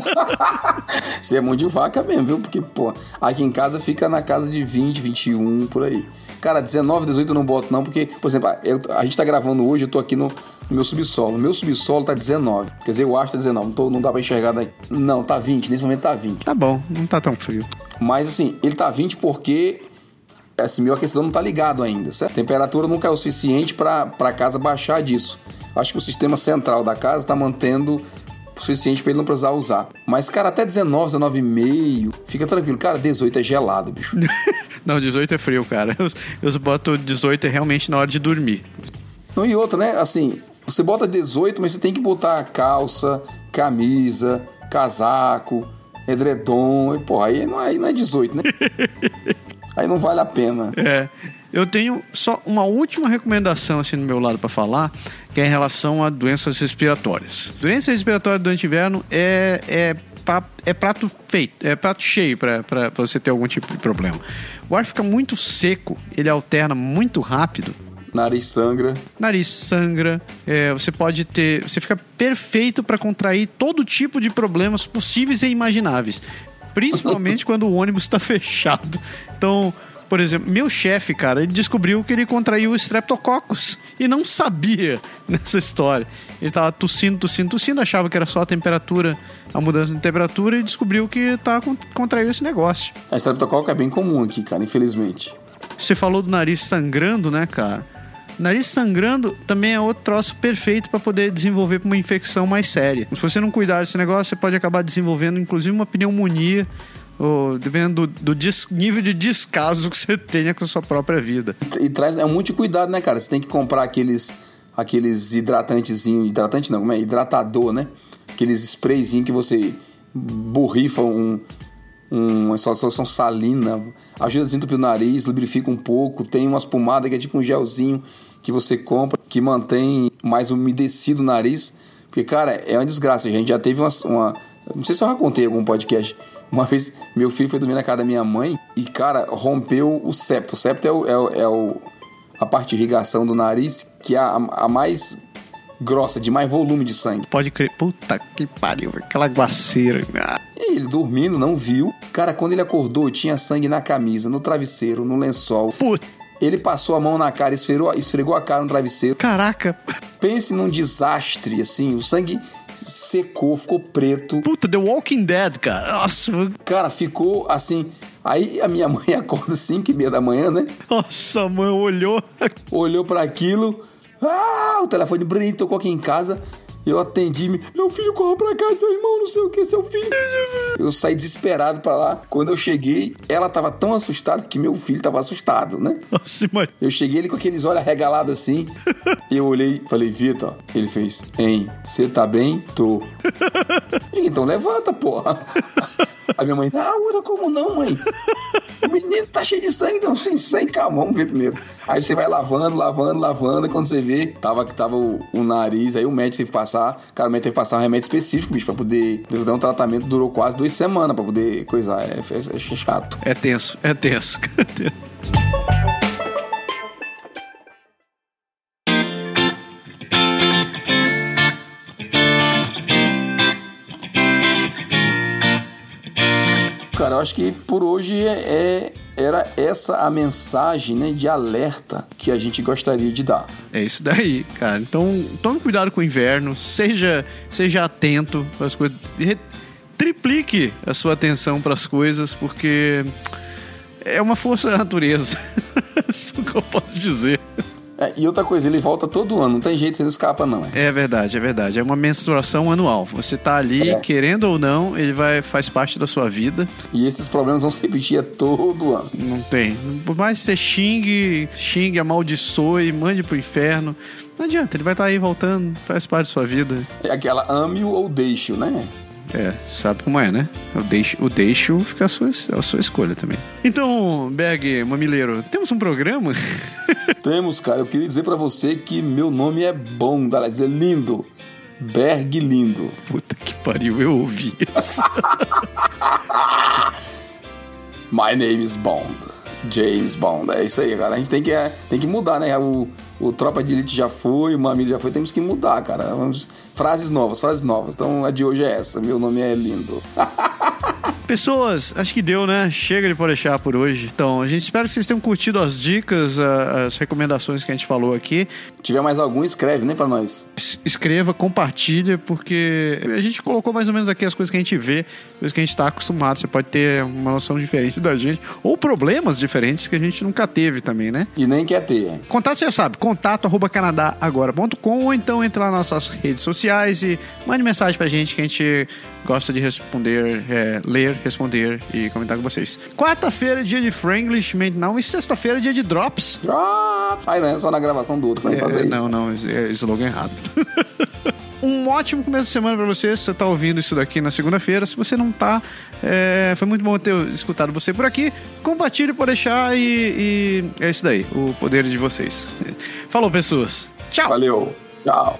Você é mão de vaca mesmo, viu? Porque, pô, aqui em casa fica na casa de 20, 21, por aí. Cara, 19, 18 eu não boto não, porque, por exemplo, eu, a gente tá gravando hoje, eu tô aqui no, no meu subsolo. O meu subsolo tá 19. Quer dizer, eu acho que tá 19, não, tô, não dá pra enxergar daí. Não, tá 20, nesse momento tá 20. Tá bom, não tá tão frio. Mas assim, ele tá 20 porque esse meu aquecedor não tá ligado ainda, certo? A temperatura não caiu o suficiente para a casa baixar disso. Acho que o sistema central da casa está mantendo o suficiente para ele não precisar usar. Mas, cara, até 19, 19,5, fica tranquilo. Cara, 18 é gelado, bicho. não, 18 é frio, cara. Eu, eu boto 18 é realmente na hora de dormir. Não, e outra, né? Assim, você bota 18, mas você tem que botar calça, camisa, casaco, edredom. E, porra, aí não, é, aí não é 18, né? aí não vale a pena. É. Eu tenho só uma última recomendação assim do meu lado para falar, que é em relação a doenças respiratórias. Doença respiratória durante o inverno é, é, é prato feito, é prato cheio para você ter algum tipo de problema. O ar fica muito seco, ele alterna muito rápido. Nariz sangra. Nariz sangra. É, você pode ter. Você fica perfeito para contrair todo tipo de problemas possíveis e imagináveis. Principalmente quando o ônibus está fechado. Então, por exemplo, meu chefe, cara, ele descobriu que ele contraiu Streptococcus e não sabia nessa história. Ele tava tossindo, tossindo, tossindo, achava que era só a temperatura, a mudança de temperatura e descobriu que tava contraiu esse negócio. A Streptococcus é bem comum aqui, cara, infelizmente. Você falou do nariz sangrando, né, cara? Nariz sangrando também é outro troço perfeito para poder desenvolver uma infecção mais séria. Se você não cuidar desse negócio, você pode acabar desenvolvendo inclusive uma pneumonia ou dependendo do, do nível de descaso que você tenha com a sua própria vida. E, traz é muito cuidado, né, cara? Você tem que comprar aqueles aqueles hidratantezinhos, hidratante não, como é? Hidratador, né? Aqueles sprayzinhos que você borrifa um, uma solução salina, ajuda a desentupir o nariz, lubrifica um pouco, tem umas pomadas que é tipo um gelzinho que você compra que mantém mais umedecido o nariz. Porque, cara, é uma desgraça. A gente já teve uma, uma não sei se eu já contei em algum podcast. Uma vez meu filho foi dormir na casa da minha mãe e, cara, rompeu o septo. O septo é, o, é, o, é o, a parte de irrigação do nariz que é a, a mais grossa, de mais volume de sangue. Pode crer. Puta que pariu, aquela guaceira. E ele dormindo, não viu. Cara, quando ele acordou, tinha sangue na camisa, no travesseiro, no lençol. Puta. Ele passou a mão na cara, esfregou, esfregou a cara no travesseiro. Caraca! Pense num desastre, assim. O sangue secou, ficou preto. Puta, The Walking Dead, cara. Nossa. Cara, ficou assim. Aí a minha mãe acorda 5 e meia da manhã, né? Nossa, a mãe olhou. Olhou para aquilo. Ah, o telefone brilhou, tocou aqui em casa. Eu atendi, meu filho correu pra casa, seu irmão, não sei o que, seu filho. Eu saí desesperado pra lá. Quando eu cheguei, ela tava tão assustada que meu filho tava assustado, né? Nossa, mãe. Eu cheguei ele com aqueles olhos arregalados assim. eu olhei, falei, Vitor. Ele fez, hein, você tá bem? Tô. então levanta, porra. A minha mãe, não, como não, mãe? O menino tá cheio de sangue, não, sem sangue, calma, vamos ver primeiro. Aí você vai lavando, lavando, lavando, e quando você vê, tava que tava o, o, nariz, aí o médico teve que passar, cara, médico teve que passar um remédio específico, bicho, pra poder. Deus dar um tratamento, durou quase duas semanas pra poder coisar. É, é, é chato. É tenso, é tenso. eu acho que por hoje é, é, era essa a mensagem né, de alerta que a gente gostaria de dar. É isso daí, cara. Então, tome cuidado com o inverno, seja, seja atento às coisas. Triplique a sua atenção para as coisas, porque é uma força da natureza. Isso que eu posso dizer. É, e outra coisa, ele volta todo ano, não tem jeito, você não escapa, não. É, é verdade, é verdade. É uma menstruação anual. Você tá ali, é. querendo ou não, ele vai faz parte da sua vida. E esses problemas vão se repetir todo ano. Não tem. Por mais que você xingue, xingue, amaldiçoe, mande pro inferno. Não adianta, ele vai estar tá aí voltando, faz parte da sua vida. É aquela ame-o ou deixe-o, né? É, sabe como é, né? O deixo, o deixo fica a sua, a sua escolha também. Então, Berg, mamileiro, temos um programa? temos, cara. Eu queria dizer para você que meu nome é bom, dá dizer lindo. Berg Lindo. Puta que pariu, eu ouvi isso. My name is Bond. James Bond. É isso aí, cara. A gente tem que, é, tem que mudar, né? O, o Tropa de Elite já foi, o Mamilo já foi, temos que mudar, cara. Vamos, frases novas, frases novas. Então a de hoje é essa. Meu nome é lindo. Pessoas, acho que deu, né? Chega de deixar por hoje. Então, a gente espera que vocês tenham curtido as dicas, as recomendações que a gente falou aqui. Se tiver mais algum, escreve, né, pra nós. Escreva, compartilha, porque a gente colocou mais ou menos aqui as coisas que a gente vê, coisas que a gente está acostumado. Você pode ter uma noção diferente da gente, ou problemas diferentes que a gente nunca teve também, né? E nem quer ter. Contato, você já sabe, contato arroba canadagora.com ou então entra nas nossas redes sociais e mande mensagem pra gente que a gente gosta de responder, é, ler, responder e comentar com vocês. Quarta-feira, dia de Franglish, não, e sexta-feira, dia de Drops. Drops! Aí, né? Só na gravação do outro pra é, fazer não, isso. Não, não, é slogan errado. um ótimo começo de semana para você. Se você tá ouvindo isso daqui na segunda-feira. Se você não tá, é, foi muito bom ter escutado você por aqui. Compartilhe por deixar e, e é isso daí, o poder de vocês. Falou, pessoas. Tchau. Valeu. Tchau.